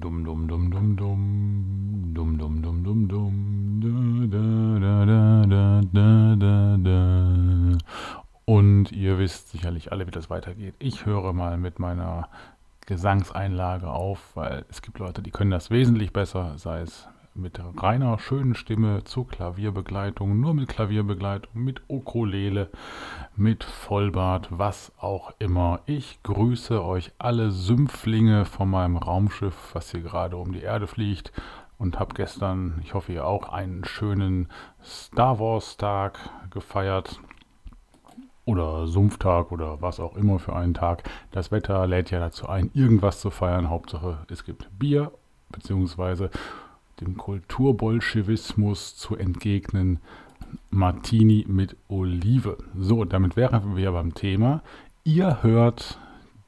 Dum dum dum dum dum. Dum dum dum dum dum. Da, da, da, da, da, da, da. Und ihr wisst sicherlich alle, wie das weitergeht. Ich höre mal mit meiner Gesangseinlage auf, weil es gibt Leute, die können das wesentlich besser, sei es mit reiner schönen Stimme zur Klavierbegleitung, nur mit Klavierbegleitung, mit Ukulele, mit Vollbart, was auch immer. Ich grüße euch alle Sümpflinge von meinem Raumschiff, was hier gerade um die Erde fliegt und habe gestern, ich hoffe ihr auch, einen schönen Star Wars Tag gefeiert oder Sumpftag oder was auch immer für einen Tag. Das Wetter lädt ja dazu ein, irgendwas zu feiern. Hauptsache, es gibt Bier beziehungsweise dem Kulturbolschewismus zu entgegnen, Martini mit Olive. So, damit wären wir beim Thema. Ihr hört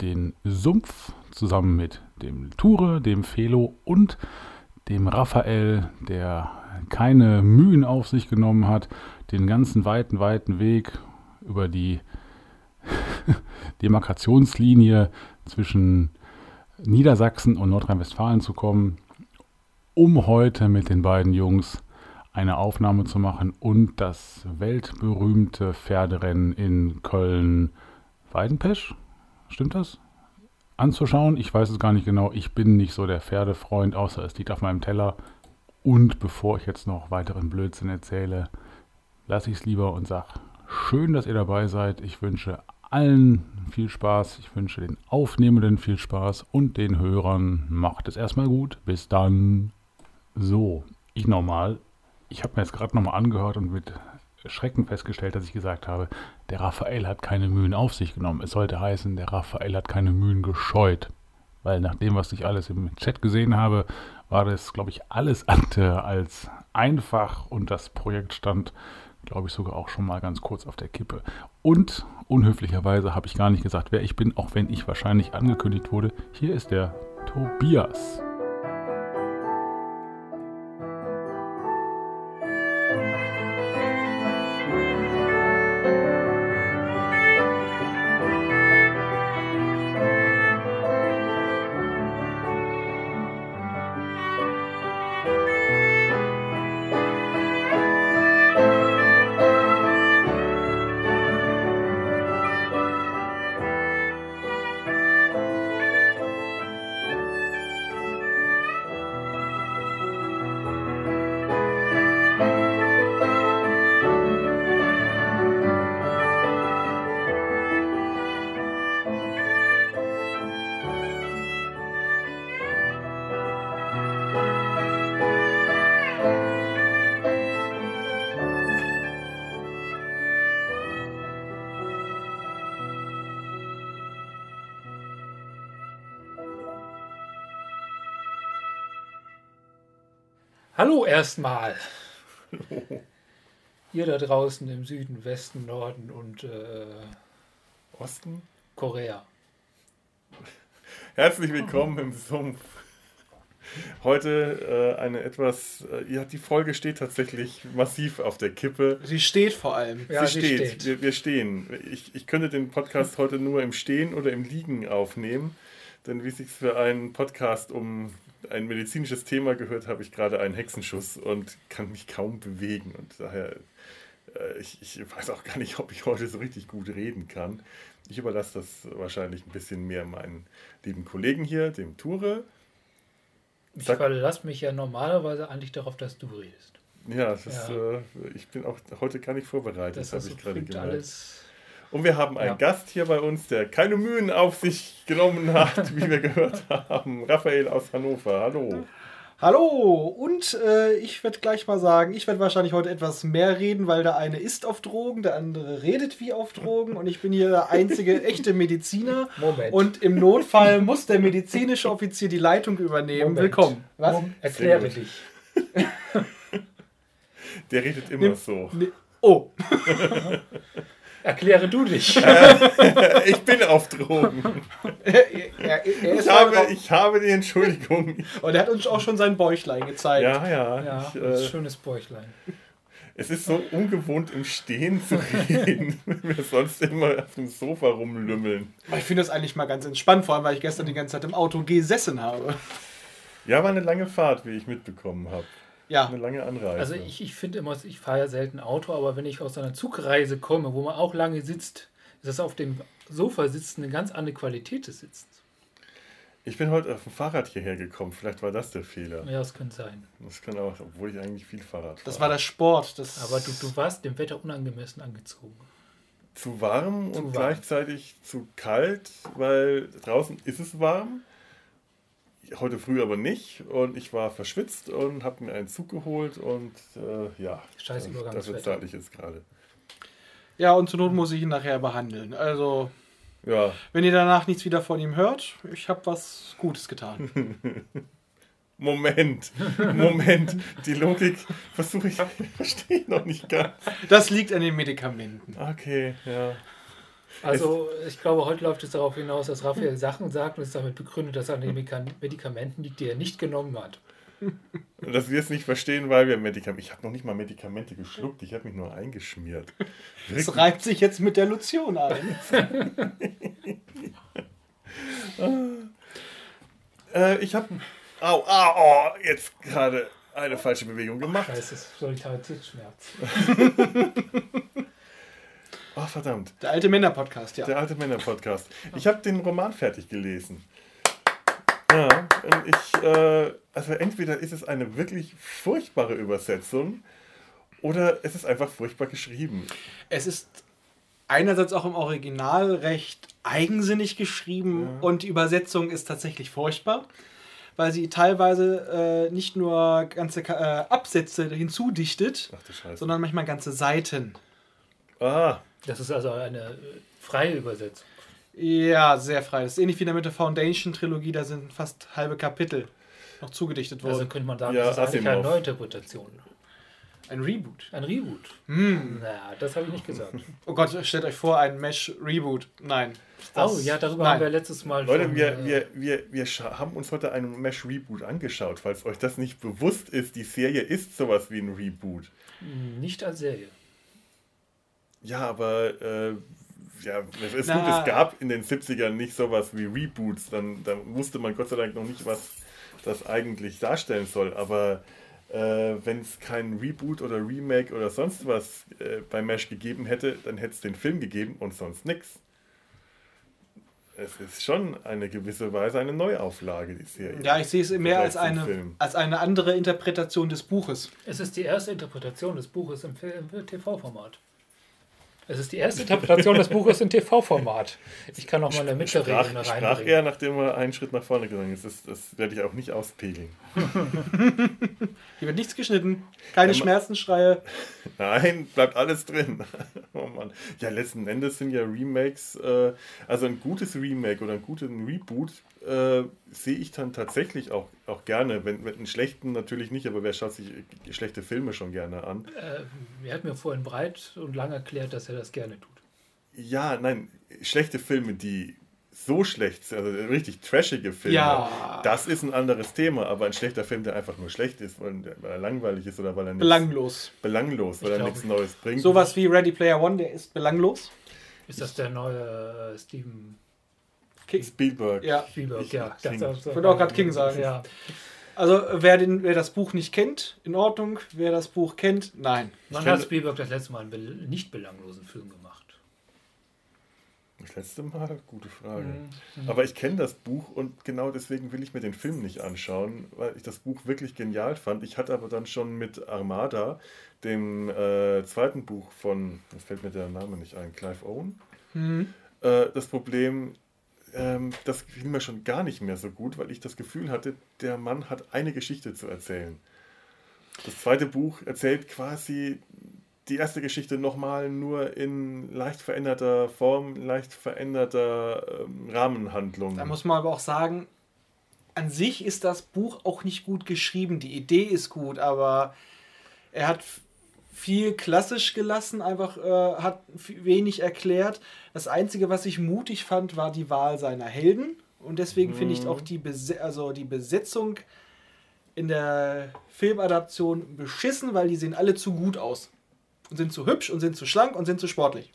den Sumpf zusammen mit dem Ture, dem Felo und dem Raphael, der keine Mühen auf sich genommen hat, den ganzen weiten, weiten Weg über die Demarkationslinie zwischen Niedersachsen und Nordrhein-Westfalen zu kommen um heute mit den beiden Jungs eine Aufnahme zu machen und das weltberühmte Pferderennen in Köln Weidenpesch, stimmt das? Anzuschauen. Ich weiß es gar nicht genau. Ich bin nicht so der Pferdefreund, außer es liegt auf meinem Teller. Und bevor ich jetzt noch weiteren Blödsinn erzähle, lasse ich es lieber und sage, schön, dass ihr dabei seid. Ich wünsche allen viel Spaß. Ich wünsche den Aufnehmenden viel Spaß und den Hörern macht es erstmal gut. Bis dann. So, ich nochmal. Ich habe mir jetzt gerade nochmal angehört und mit Schrecken festgestellt, dass ich gesagt habe, der Raphael hat keine Mühen auf sich genommen. Es sollte heißen, der Raphael hat keine Mühen gescheut. Weil nach dem, was ich alles im Chat gesehen habe, war das, glaube ich, alles andere als einfach und das Projekt stand, glaube ich, sogar auch schon mal ganz kurz auf der Kippe. Und unhöflicherweise habe ich gar nicht gesagt, wer ich bin, auch wenn ich wahrscheinlich angekündigt wurde. Hier ist der Tobias. Hallo erstmal. Ihr da draußen im Süden, Westen, Norden und äh, Osten? Korea. Herzlich willkommen im Sumpf. Heute äh, eine etwas, äh, ja, die Folge steht tatsächlich massiv auf der Kippe. Sie steht vor allem. Ja, sie, steht. steht. Wir, wir, stehen. Ich, ich könnte den Podcast heute nur im Stehen oder im Liegen aufnehmen, denn wie sich für einen Podcast um ein medizinisches Thema gehört, habe ich gerade einen Hexenschuss und kann mich kaum bewegen. Und daher, äh, ich, ich weiß auch gar nicht, ob ich heute so richtig gut reden kann. Ich überlasse das wahrscheinlich ein bisschen mehr meinen lieben Kollegen hier, dem Ture. Ich verlasse mich ja normalerweise eigentlich darauf, dass du redest. Ja, das ja. Äh, ich bin auch heute gar nicht vorbereitet, das habe ich gerade gemerkt. Alles und wir haben einen ja. Gast hier bei uns, der keine Mühen auf sich genommen hat, wie wir gehört haben. Raphael aus Hannover. Hallo. Hallo, und äh, ich werde gleich mal sagen, ich werde wahrscheinlich heute etwas mehr reden, weil der eine ist auf Drogen, der andere redet wie auf Drogen und ich bin hier der einzige echte Mediziner. Moment. Und im Notfall muss der medizinische Offizier die Leitung übernehmen. Moment. Willkommen. Was? Moment. Erkläre dich. Der redet immer Nimm, so. Ne, oh. Erkläre du dich. ich bin auf Drogen. Er, er, er ich, habe, ich habe die Entschuldigung. Und er hat uns auch schon sein Bäuchlein gezeigt. Ja, ja. ja ich, äh, schönes Bäuchlein. Es ist so ungewohnt im Stehen zu reden, wenn wir sonst immer auf dem Sofa rumlümmeln. Aber ich finde das eigentlich mal ganz entspannt, vor allem weil ich gestern die ganze Zeit im Auto gesessen habe. Ja, war eine lange Fahrt, wie ich mitbekommen habe. Ja. Eine lange Anreise. Also ich, ich finde immer, ich fahre ja selten Auto, aber wenn ich aus einer Zugreise komme, wo man auch lange sitzt, ist das auf dem Sofa sitzen eine ganz andere Qualität des Sitzens. Ich bin heute auf dem Fahrrad hierher gekommen. Vielleicht war das der Fehler. Ja, das könnte sein. Das kann auch, obwohl ich eigentlich viel Fahrrad fahre. Das war der Sport. Das Aber du, du warst dem Wetter unangemessen angezogen. zu warm Zu und warm. gleichzeitig zu kalt, weil draußen ist es warm. Heute früh aber nicht und ich war verschwitzt und habe mir einen Zug geholt und äh, ja, Scheiß dafür zahle ich jetzt gerade. ja, und zur Not muss ich ihn nachher behandeln. Also, Ja, wenn ihr danach nichts wieder von ihm hört, ich habe was Gutes getan. Moment, Moment, die Logik versuche ich, verstehe ich noch nicht ganz. Das liegt an den Medikamenten. Okay, ja. Also ich glaube, heute läuft es darauf hinaus, dass Raphael Sachen sagt und es damit begründet, dass er an den Medikamenten liegt, die er nicht genommen hat. Dass wir es nicht verstehen, weil wir Medikamente. Ich habe noch nicht mal Medikamente geschluckt, ich habe mich nur eingeschmiert. Das reibt sich jetzt mit der Lotion ein. Äh, ich habe. Au, au, oh, jetzt gerade eine falsche Bewegung gemacht. Scheiße, Solidaritätsschmerz. Oh, verdammt. Der alte Männer-Podcast, ja. Der alte Männer-Podcast. Ich habe den Roman fertig gelesen. Ja, und ich, äh, also entweder ist es eine wirklich furchtbare Übersetzung oder es ist einfach furchtbar geschrieben. Es ist einerseits auch im Original recht eigensinnig geschrieben Ja. und die Übersetzung ist tatsächlich furchtbar, weil sie teilweise äh, nicht nur ganze äh, Absätze hinzudichtet, sondern manchmal ganze Seiten. Ah, Das ist also eine äh, freie Übersetzung. Ja, sehr frei. Das ist ähnlich wie mit der Foundation-Trilogie, da sind fast halbe Kapitel noch zugedichtet Also worden. könnte man sagen, Ja, das ist eigentlich eine. Neuinterpretation. Ein Reboot. Ein Reboot. Hm. Naja, das habe ich nicht gesagt. Oh Gott, stellt euch vor, ein Mesh-Reboot. Nein. Das- oh, ja, darüber nein. haben wir letztes Mal Leute, schon, wir, äh, wir, wir, wir haben uns heute einen Mesh-Reboot angeschaut. Falls euch das nicht bewusst ist, die Serie ist sowas wie ein Reboot. nicht als Serie. Ja, aber äh, ja, es ist Na. gut, es gab in den 70ern nicht sowas wie Reboots. Dann, dann wusste man Gott sei Dank noch nicht, was das eigentlich darstellen soll. Aber äh, wenn es kein Reboot oder Remake oder sonst was äh, bei Mesh gegeben hätte, dann hätte es den Film gegeben und sonst nichts. Es ist schon eine gewisse Weise eine Neuauflage, die Serie. Ja, ich sehe es mehr als eine, Film. als eine andere Interpretation des Buches. Es ist die erste Interpretation des Buches im TV-Format. Es ist die erste Interpretation des Buches im TV-Format. Ich kann noch mal eine Sprach, Mittelregel sprach reinbringen. er, nachdem er einen Schritt nach vorne gegangen ist. Das, das werde ich auch nicht auspegeln. Hier wird nichts geschnitten. Keine Ja, Schmerzensschreie. Nein, bleibt alles drin. oh Mann. Ja, letzten Endes sind ja Remakes, äh, also ein gutes Remake oder ein guten Reboot äh, sehe ich dann tatsächlich auch, auch gerne. Wenn, wenn einen schlechten natürlich nicht, aber wer schaut sich äh, schlechte Filme schon gerne an? Äh, er hat mir vorhin breit und lang erklärt, dass er das gerne tut. Ja, nein, schlechte Filme, die so schlecht sind, also richtig trashige Filme, Ja. das ist ein anderes Thema, aber ein schlechter Film, der einfach nur schlecht ist, weil, er langweilig ist oder weil er nichts, Belanglos. belanglos, weil Ich er nichts Neues bringt. Sowas wie Ready Player One, der ist belanglos. Ist das der neue äh, Steven Spielberg. Ja. Spielberg? Ich- ja, King. Ich wollte auch gerade King sagen. Ja. Also, wer, den, wer das Buch nicht kennt, in Ordnung. Wer das Buch kennt, nein. Wann hat Spielberg das letzte Mal einen bel nicht belanglosen Film gemacht? Das letzte Mal? Gute Frage. Mhm. Aber ich kenne das Buch und genau deswegen will ich mir den Film nicht anschauen, weil ich das Buch wirklich genial fand. Ich hatte aber dann schon mit Armada, dem äh, zweiten Buch von, jetzt fällt mir der Name nicht ein, Clive Owen, Hm. äh, das Problem, ähm, das gefiel mir schon gar nicht mehr so gut, weil ich das Gefühl hatte, der Mann hat eine Geschichte zu erzählen. Das zweite Buch erzählt quasi die erste Geschichte nochmal nur in leicht veränderter Form, leicht veränderter ähm, Rahmenhandlung. Da muss man aber auch sagen, an sich ist das Buch auch nicht gut geschrieben. Die Idee ist gut, aber er hat viel klassisch gelassen, einfach äh, hat wenig erklärt. Das Einzige, was ich mutig fand, war die Wahl seiner Helden. Und deswegen finde ich auch die, Bese also die Besetzung in der Filmadaption beschissen, weil die sehen alle zu gut aus. Und sind zu hübsch und sind zu schlank und sind zu sportlich.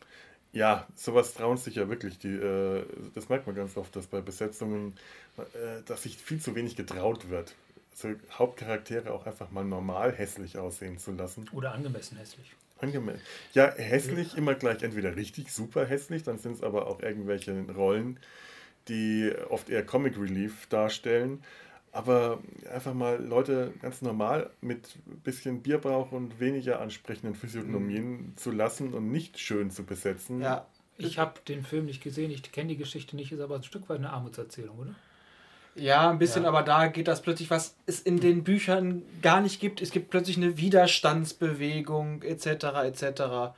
Ja, sowas trauen sich ja wirklich. Die, äh, das merkt man ganz oft, dass bei Besetzungen, äh, dass sich viel zu wenig getraut wird. So Hauptcharaktere auch einfach mal normal hässlich aussehen zu lassen. Oder angemessen hässlich. Angemessen. Ja, hässlich immer gleich entweder richtig super hässlich, dann sind es aber auch irgendwelche Rollen, die oft eher Comic Relief darstellen. Aber einfach mal Leute ganz normal mit ein bisschen Bierbrauch und weniger ansprechenden Physiognomien mhm. zu lassen und nicht schön zu besetzen. Ja. Ich habe den Film nicht gesehen, ich kenne die Geschichte nicht, ist aber ein Stück weit eine Armutserzählung, oder? Ja, ein bisschen, ja. aber da geht das plötzlich, was es in den Büchern gar nicht gibt. Es gibt plötzlich eine Widerstandsbewegung, etc., etc. Ach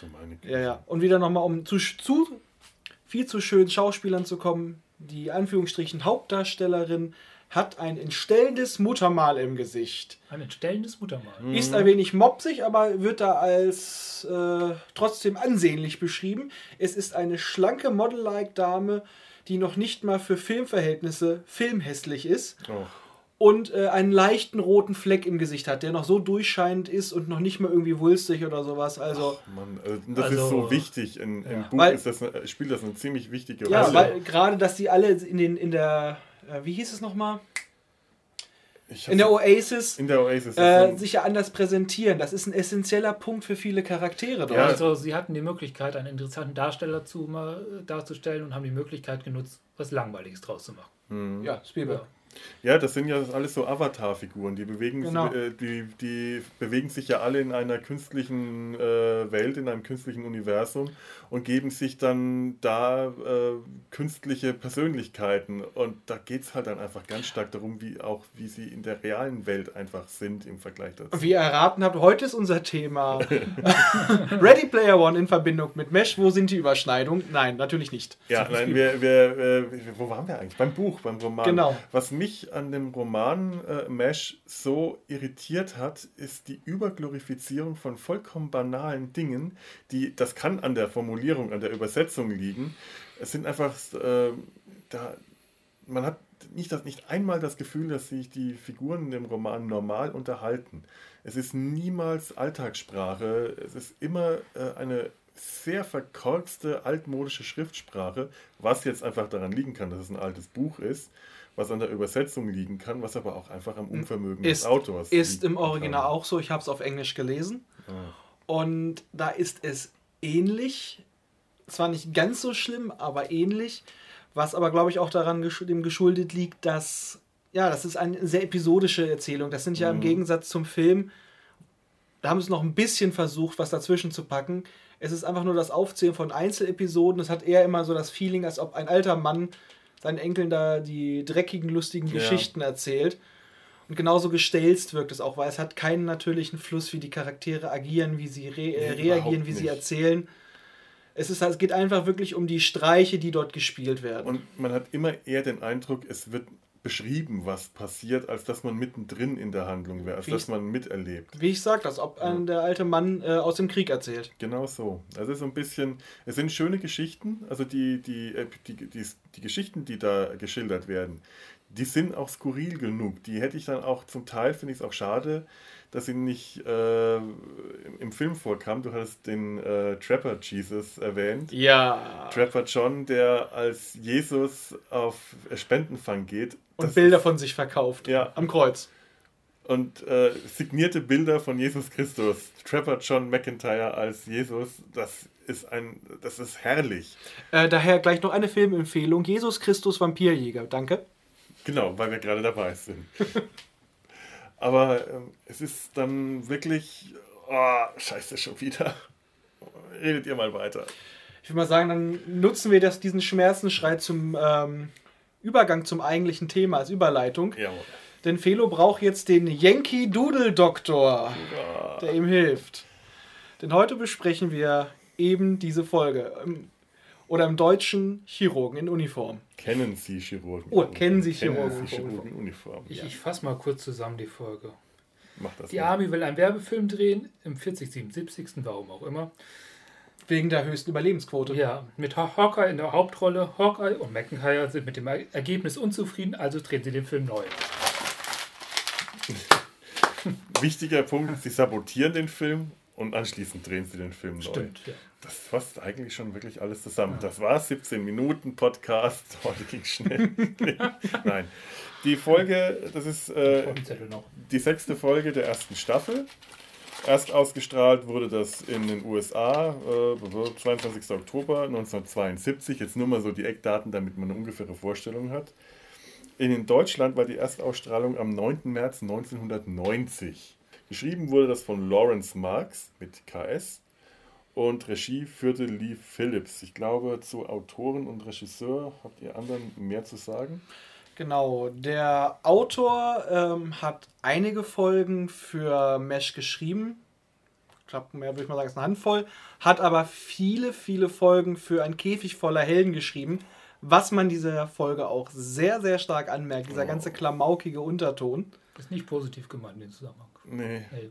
du meine Güte. Ja, ja. Und wieder nochmal, um zu, zu viel zu schönen Schauspielern zu kommen, die Anführungsstrichen Hauptdarstellerin hat ein entstellendes Muttermal im Gesicht. Ein entstellendes Muttermal. Mhm. Ist ein wenig mopsig, aber wird da als äh, trotzdem ansehnlich beschrieben. Es ist eine schlanke Model-like Dame, die noch nicht mal für Filmverhältnisse filmhässlich ist. Oh. Und äh, einen leichten roten Fleck im Gesicht hat, der noch so durchscheinend ist und noch nicht mal irgendwie wulstig oder sowas. Also, Ach Mann, also das also, ist so wichtig. In, ja. Im Buch weil, ist das, spielt das eine ziemlich wichtige Rolle. Ja, weil gerade, dass die alle in, den, in der äh, wie hieß es nochmal? In der Oasis, in der Oasis äh, sich ja anders präsentieren. Das ist ein essentieller Punkt für viele Charaktere. Dort. Ja, also sie hatten die Möglichkeit, einen interessanten Darsteller zu, äh, darzustellen und haben die Möglichkeit genutzt, was Langweiliges draus zu machen. Mhm. Ja, Spielberg. Ja. Ja, das sind ja alles so Avatar-Figuren. Die, bewegen, genau. äh, die, die bewegen sich ja alle in einer künstlichen äh, Welt, in einem künstlichen Universum und geben sich dann da äh, künstliche Persönlichkeiten. Und da geht es halt dann einfach ganz stark darum, wie auch wie sie in der realen Welt einfach sind im Vergleich dazu. Wie ihr erraten habt, heute ist unser Thema Ready Player One in Verbindung mit Mesh. Wo sind die Überschneidungen? Nein, natürlich nicht. Ja, nein, wir, wir, äh, wo waren wir eigentlich? Beim Buch, beim Roman. Genau. Was mich mich an dem Roman äh, Mesh so irritiert hat, ist die Überglorifizierung von vollkommen banalen Dingen, die, das kann an der Formulierung, an der Übersetzung liegen. Es sind einfach, äh, da, man hat nicht, das, nicht einmal das Gefühl, dass sich die Figuren in dem Roman normal unterhalten. Es ist niemals Alltagssprache, es ist immer äh, eine sehr verkorkste, altmodische Schriftsprache, was jetzt einfach daran liegen kann, dass es ein altes Buch ist was an der Übersetzung liegen kann, was aber auch einfach am Unvermögen ist, des Autors Ist im Original kann. auch so. Ich habe es auf Englisch gelesen. Ah. Und da ist es ähnlich. Zwar nicht ganz so schlimm, aber ähnlich. Was aber, glaube ich, auch daran dem geschuldet liegt, dass, ja, das ist eine sehr episodische Erzählung. Das sind ja mhm. im Gegensatz zum Film, da haben sie noch ein bisschen versucht, was dazwischen zu packen. Es ist einfach nur das Aufzählen von Einzelepisoden. Es hat eher immer so das Feeling, als ob ein alter Mann seinen Enkeln da die dreckigen, lustigen Geschichten ja. erzählt. Und genauso gestelzt wirkt es auch, weil es hat keinen natürlichen Fluss, wie die Charaktere agieren, wie sie re äh, reagieren, wie nicht. sie erzählen. Es, ist, es geht einfach wirklich um die Streiche, die dort gespielt werden. Und man hat immer eher den Eindruck, es wird beschrieben, was passiert, als dass man mittendrin in der Handlung wäre, als wie dass man miterlebt. Wie ich sage, als ob ja. der alte Mann äh, aus dem Krieg erzählt. Genau so. Also so ein bisschen, es sind schöne Geschichten, also die, die, äh, die, die, die Geschichten, die da geschildert werden, die sind auch skurril genug. Die hätte ich dann auch zum Teil, finde ich es auch schade, dass sie nicht äh, im Film vorkam. Du hattest den äh, Trapper Jesus erwähnt. Ja. Trapper John, der als Jesus auf Spendenfang geht. Und Bilder von sich verkauft. Ja. Am Kreuz. Und äh, signierte Bilder von Jesus Christus. Trapper John McIntyre als Jesus, das ist ein, das ist herrlich. Äh, daher gleich noch eine Filmempfehlung: Jesus Christus Vampirjäger. Danke. Genau, weil wir gerade dabei sind. Aber ähm, es ist dann wirklich, oh, scheiße, schon wieder. Redet ihr mal weiter. Ich würde mal sagen, dann nutzen wir das, diesen Schmerzensschrei zum ähm, Übergang zum eigentlichen Thema als Überleitung. Jawohl. Denn Felo braucht jetzt den Yankee Doodle Doktor, ja. der ihm hilft. Denn heute besprechen wir eben diese Folge. Oder im Deutschen Chirurgen in Uniform. Kennen Sie Chirurgen? Oh, kennen Sie Chirurgen, kennen Sie Chirurgen in Uniform? Ich, ich fasse mal kurz zusammen die Folge. Mach das die. Army will einen Werbefilm drehen, im 40., 77., warum auch immer. Wegen der höchsten Überlebensquote. Ja, mit Hawkeye in der Hauptrolle. Hawkeye und McIntyre sind mit dem Ergebnis unzufrieden, also drehen sie den Film neu. Wichtiger Punkt, sie sabotieren den Film Und anschließend drehen sie den Film Stimmt, neu. ja. Das fasst eigentlich schon wirklich alles zusammen. Das war 17 Minuten Podcast. Heute ging schnell. Nein. Die Folge, das ist äh, die sechste Folge der ersten Staffel. Erst ausgestrahlt wurde das in den USA, äh, 22. Oktober 1972. Jetzt nur mal so die Eckdaten, damit man eine ungefähre Vorstellung hat. In Deutschland war die Erstausstrahlung am 9. März 1990. Geschrieben wurde das von Lawrence Marks mit KS und Regie führte Lee Phillips. Ich glaube, zu Autoren und Regisseur habt ihr anderen mehr zu sagen? Genau, der Autor ähm, hat einige Folgen für Mesh geschrieben. Ich glaube, mehr würde ich mal sagen, ist eine Handvoll. Hat aber viele, viele Folgen für ein Käfig voller Helden geschrieben. Was man dieser Folge auch sehr, sehr stark anmerkt, dieser Oh. ganze klamaukige Unterton. Ist nicht positiv gemeint in dem Zusammenhang. Nee. Nee.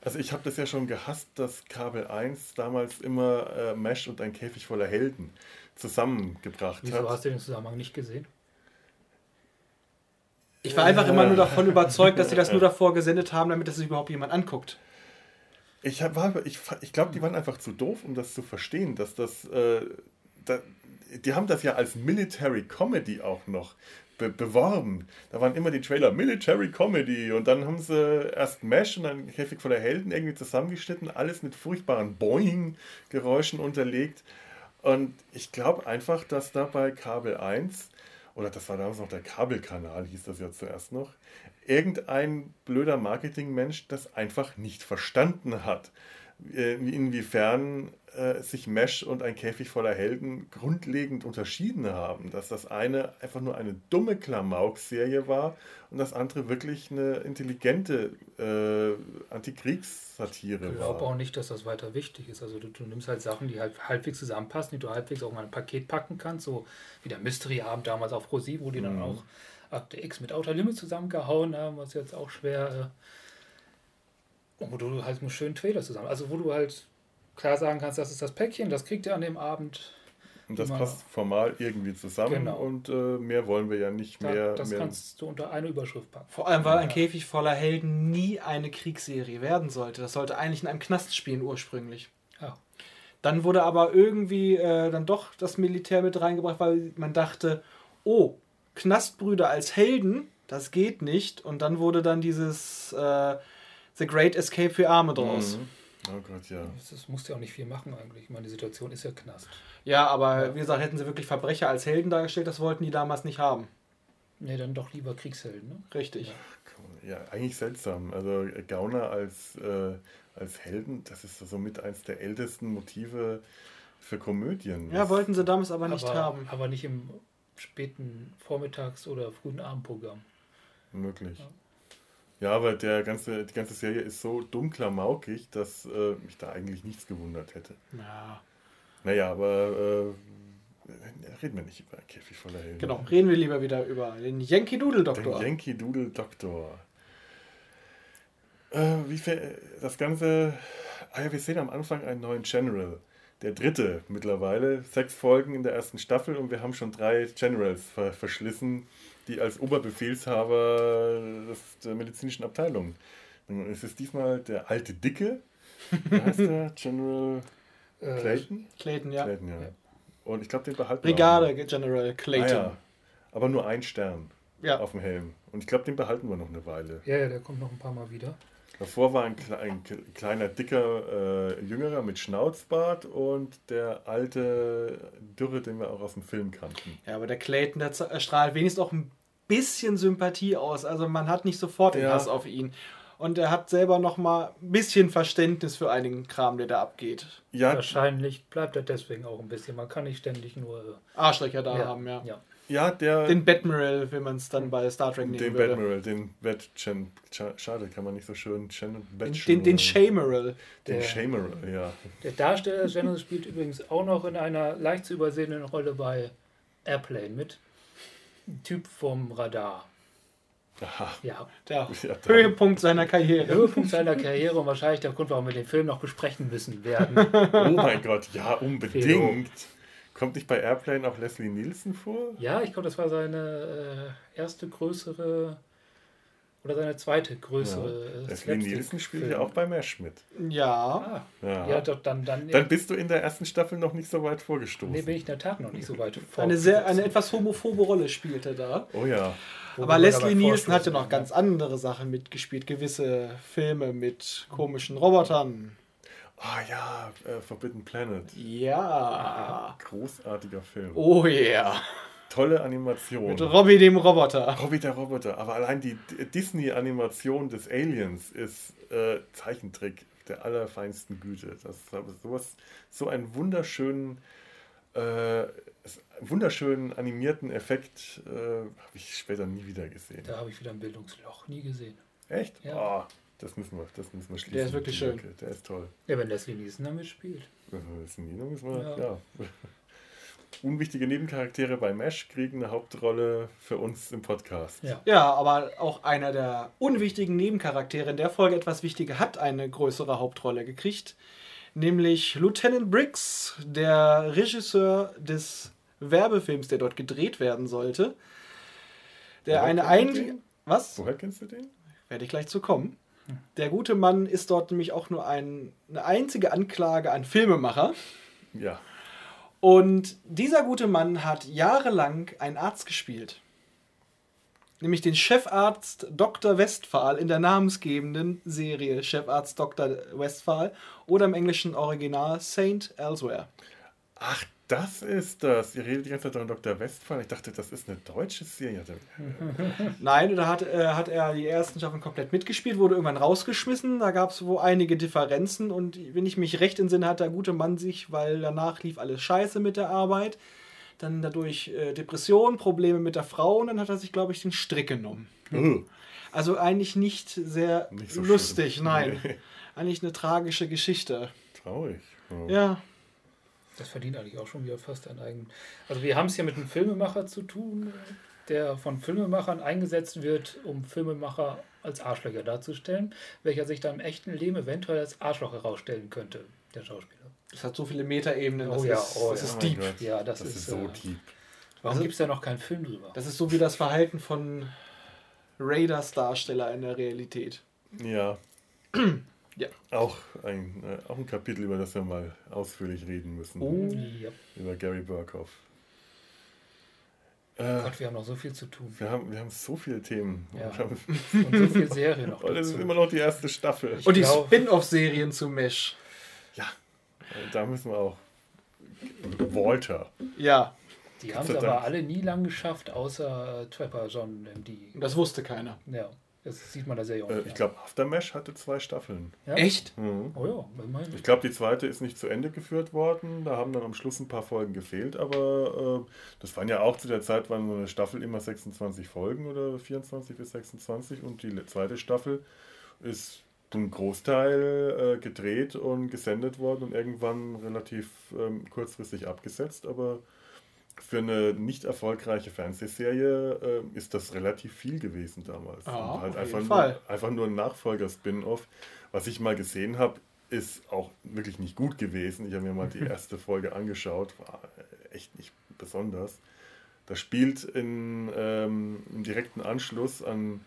Also ich habe das ja schon gehasst, dass Kabel 1 damals immer äh, Mesh und ein Käfig voller Helden zusammengebracht Wieso hat. hast du den Zusammenhang nicht gesehen? Ich war einfach immer nur davon überzeugt, dass sie das nur davor gesendet haben, damit das sich überhaupt jemand anguckt. Ich, hab- ich, ich glaube, die waren einfach zu doof, um das zu verstehen, dass das... Äh, da, die haben das ja als Military Comedy auch noch be beworben. Da waren immer die Trailer Military Comedy und dann haben sie erst Mesh und dann Käfig voller Helden irgendwie zusammengeschnitten, alles mit furchtbaren Boing-Geräuschen unterlegt. Und ich glaube einfach, dass da bei Kabel 1, oder das war damals noch der Kabelkanal, hieß das ja zuerst noch, irgendein blöder Marketingmensch das einfach nicht verstanden hat. Äh, Inwiefern äh, sich Mesh und ein Käfig voller Helden grundlegend unterschieden haben. Dass das eine einfach nur eine dumme Klamauk-Serie war und das andere wirklich eine intelligente äh, Antikriegssatire Ich glaube war. auch nicht, dass das weiter wichtig ist. Also du, du nimmst halt Sachen, die halt halbwegs zusammenpassen, die du halbwegs auch mal in ein Paket packen kannst, so wie der Mystery-Abend damals auf Pro7, wo die dann Mhm. auch Akte X mit Outer Limit zusammengehauen haben, was jetzt auch schwer, äh, und wo du halt einen schönen Trailer zusammen, also wo du halt klar sagen kannst, das ist das Päckchen, das kriegt ihr an dem Abend, Und das passt formal irgendwie zusammen Genau. und äh, mehr wollen wir ja nicht da, mehr. das mehr kannst du unter eine Überschrift packen. Vor allem, weil ein Ja. Käfig voller Helden nie eine Kriegsserie werden sollte. Das sollte eigentlich in einem Knast spielen ursprünglich. Ja. Dann wurde aber irgendwie äh, dann doch das Militär mit reingebracht, weil man dachte, oh, Knastbrüder als Helden, das geht nicht. Und dann wurde dann dieses äh, The Great Escape für Arme draus. Mhm. Oh Gott, ja. Das, das musst du ja auch nicht viel machen eigentlich. Ich meine, die Situation ist ja Knast. Ja, aber Ja. wie gesagt, hätten sie wirklich Verbrecher als Helden dargestellt, das wollten die damals nicht haben. Nee, dann doch lieber Kriegshelden, ne? Richtig. Ja. Ja, eigentlich seltsam. Also Gauner als, äh, als Helden, das ist somit eins der ältesten Motive für Komödien. Ja, wollten sie damals aber nicht aber, haben. aber nicht im späten Vormittags- oder frühen Abendprogramm. Möglich. Ja. Ja, aber der ganze, die ganze Serie ist so dunkler-maukig, dass äh, mich da eigentlich nichts gewundert hätte. Ja. Naja, aber äh, reden wir nicht über Käfig voller Helden. Genau, reden wir lieber wieder über den Yankee Doodle Den Doktor. Yankee Doodle Doktor. Äh, wie viel, das Ganze. Ah ja, wir sehen am Anfang einen neuen General. Der dritte mittlerweile. Sechs Folgen in der ersten Staffel und wir haben schon drei Generals ver verschlissen, die als Oberbefehlshaber der medizinischen Abteilung. Es ist diesmal der alte Dicke. Wie heißt der? General Äh, Clayton? Clayton, ja. Clayton, ja. Und ich glaube, den behalten wir auch Brigade. General Clayton. Ah, ja. Aber nur ein Stern ja. auf dem Helm. Und ich glaube, den behalten wir noch eine Weile. Ja, ja, der kommt noch ein paar Mal wieder. Davor war ein, kle- ein kleiner, dicker, äh, jüngerer mit Schnauzbart und der alte Dürre, den wir auch aus dem Film kannten. Ja, aber der Clayton, der strahlt wenigstens auch ein bisschen Sympathie aus. Also man hat nicht sofort den Ja. Hass auf ihn. Und er hat selber noch mal ein bisschen Verständnis für einigen Kram, der da abgeht. Ja, Wahrscheinlich bleibt er deswegen auch ein bisschen. Man kann nicht ständig nur. äh, Arschlöcher da ja, haben, ja. ja. Ja, der. Den Batmiral, wie man es dann bei Star Trek nehmen den würde. Batmiral, den Bat Chen, Cha- Schade, kann man nicht so schön. Chen, Den, Bat den, den Shameral. Den Der- Shameral, ja. Der Darsteller des Generals spielt übrigens auch noch in einer leicht zu übersehenden Rolle bei Airplane mit. Ein Typ vom Radar. Aha. Ja, Der Ja, Höhepunkt seiner der Karriere. Höhepunkt seiner Karriere und wahrscheinlich der Grund, warum wir den Film noch besprechen müssen werden. Oh mein Gott, ja, unbedingt. Kommt nicht bei Airplane auch Leslie Nielsen vor? Ja, ich glaube, das war seine äh, erste größere Oder seine zweite größere. Ja. Leslie Nielsen spielt ja auch bei MASH mit. Ja. Ah. Ja. ja doch, dann, dann, dann bist du in der ersten Staffel noch nicht so weit vorgestoßen. Nee, bin ich in der Tat noch nicht so weit vorgestoßen. Eine, sehr, eine etwas homophobe Rolle spielte da. Oh ja. Aber Leslie Nielsen hat ja noch ganz andere Sachen mitgespielt. Gewisse Filme mit komischen Robotern. Ah oh ja, äh, Forbidden Planet. Ja. Großartiger Film. Oh ja. Yeah. Tolle Animation. Mit Robbie dem Roboter. Robbie der Roboter. Aber allein die Disney-Animation des Aliens ist äh, Zeichentrick der allerfeinsten Güte. Das ist sowas, so einen wunderschönen, äh, wunderschönen animierten Effekt äh, habe ich später nie wieder gesehen. Da habe ich wieder ein Bildungsloch nie gesehen. Echt? Ja. Oh, das müssen wir, das müssen wir schließen. Der ist wirklich schön. Der ist toll. Ja, wenn Leslie Nielsen damit spielt. Leslie Nielsen müssen wir, ja. ja. Unwichtige Nebencharaktere bei Mesh kriegen eine Hauptrolle für uns im Podcast. Ja. ja, aber auch einer der unwichtigen Nebencharaktere in der Folge etwas Wichtige hat eine größere Hauptrolle gekriegt. Nämlich Lieutenant Briggs, der Regisseur des Werbefilms, der dort gedreht werden sollte. Der Woher eine ein. Was? Woher kennst du den? Werde ich gleich zu kommen. Der gute Mann ist dort nämlich auch nur ein, eine einzige Anklage an Filmemacher. Ja. Und dieser gute Mann hat jahrelang einen Arzt gespielt. Nämlich den Chefarzt Dr. Westphal in der namensgebenden Serie Chefarzt Dr. Westphal oder im englischen Original Saint Elsewhere. Ach, das ist das. Ihr redet die ganze Zeit von Dr. Westphal. Ich dachte, das ist eine deutsche Serie. Nein, da hat, äh, hat er die ersten Staffeln komplett mitgespielt, wurde irgendwann rausgeschmissen. Da gab es wohl einige Differenzen und wenn ich mich recht entsinne, hat der gute Mann sich, weil danach lief alles scheiße mit der Arbeit, dann dadurch äh, Depressionen, Probleme mit der Frau und dann hat er sich, glaube ich, den Strick genommen. Also eigentlich nicht sehr nicht so lustig, schlimm. nein. Nee. Eigentlich eine tragische Geschichte. Traurig. Oh. Ja. Das verdient eigentlich auch schon wieder fast einen eigenen. Also wir haben es ja mit einem Filmemacher zu tun, der von Filmemachern eingesetzt wird, um Filmemacher als Arschlöcher darzustellen, welcher sich dann im echten Leben eventuell als Arschloch herausstellen könnte, der Schauspieler. Das hat so viele Metaebenen. Oh ja, oh, das ja. ist deep. Oh ja, das, das ist, ist, so äh, deep. Warum also, gibt es da noch keinen Film drüber? Das ist so wie das Verhalten von Raiders Darsteller in der Realität. Ja. Ja. Auch ein, äh, auch ein Kapitel, über das wir mal ausführlich reden müssen. Oh, ja. Über Gary Burkhoff. Äh, Gott, wir haben noch so viel zu tun. Wir haben, wir haben so viele Themen. Ja. Und so viele Serien noch. Und es ist immer noch die erste Staffel. Ich Und die Spin-off-Serien zu Mesh. Ja, da müssen wir auch. Walter. Ja. Die haben es aber alle nie lang geschafft, außer äh, Trapper John MD. Das wusste keiner. Ja. Das sieht man da sehr jung. Äh, ich glaube, Aftermash hatte zwei Staffeln. Ja? Echt? Mhm. Oh ja, immerhin. Ich glaube, die zweite ist nicht zu Ende geführt worden. Da haben dann am Schluss ein paar Folgen gefehlt, aber äh, das waren ja auch zu der Zeit, waren so eine Staffel immer 26 Folgen oder 24 bis 26 und die zweite Staffel ist ein Großteil äh, gedreht und gesendet worden und irgendwann relativ ähm, kurzfristig abgesetzt, aber für eine nicht erfolgreiche Fernsehserie äh, ist das relativ viel gewesen damals. Ah, halt einfach, nur, einfach nur ein Nachfolger-Spin-Off. Was ich mal gesehen habe, ist auch wirklich nicht gut gewesen. Ich habe mir mal die erste Folge angeschaut, war echt nicht besonders. Das spielt in, ähm, im direkten Anschluss an,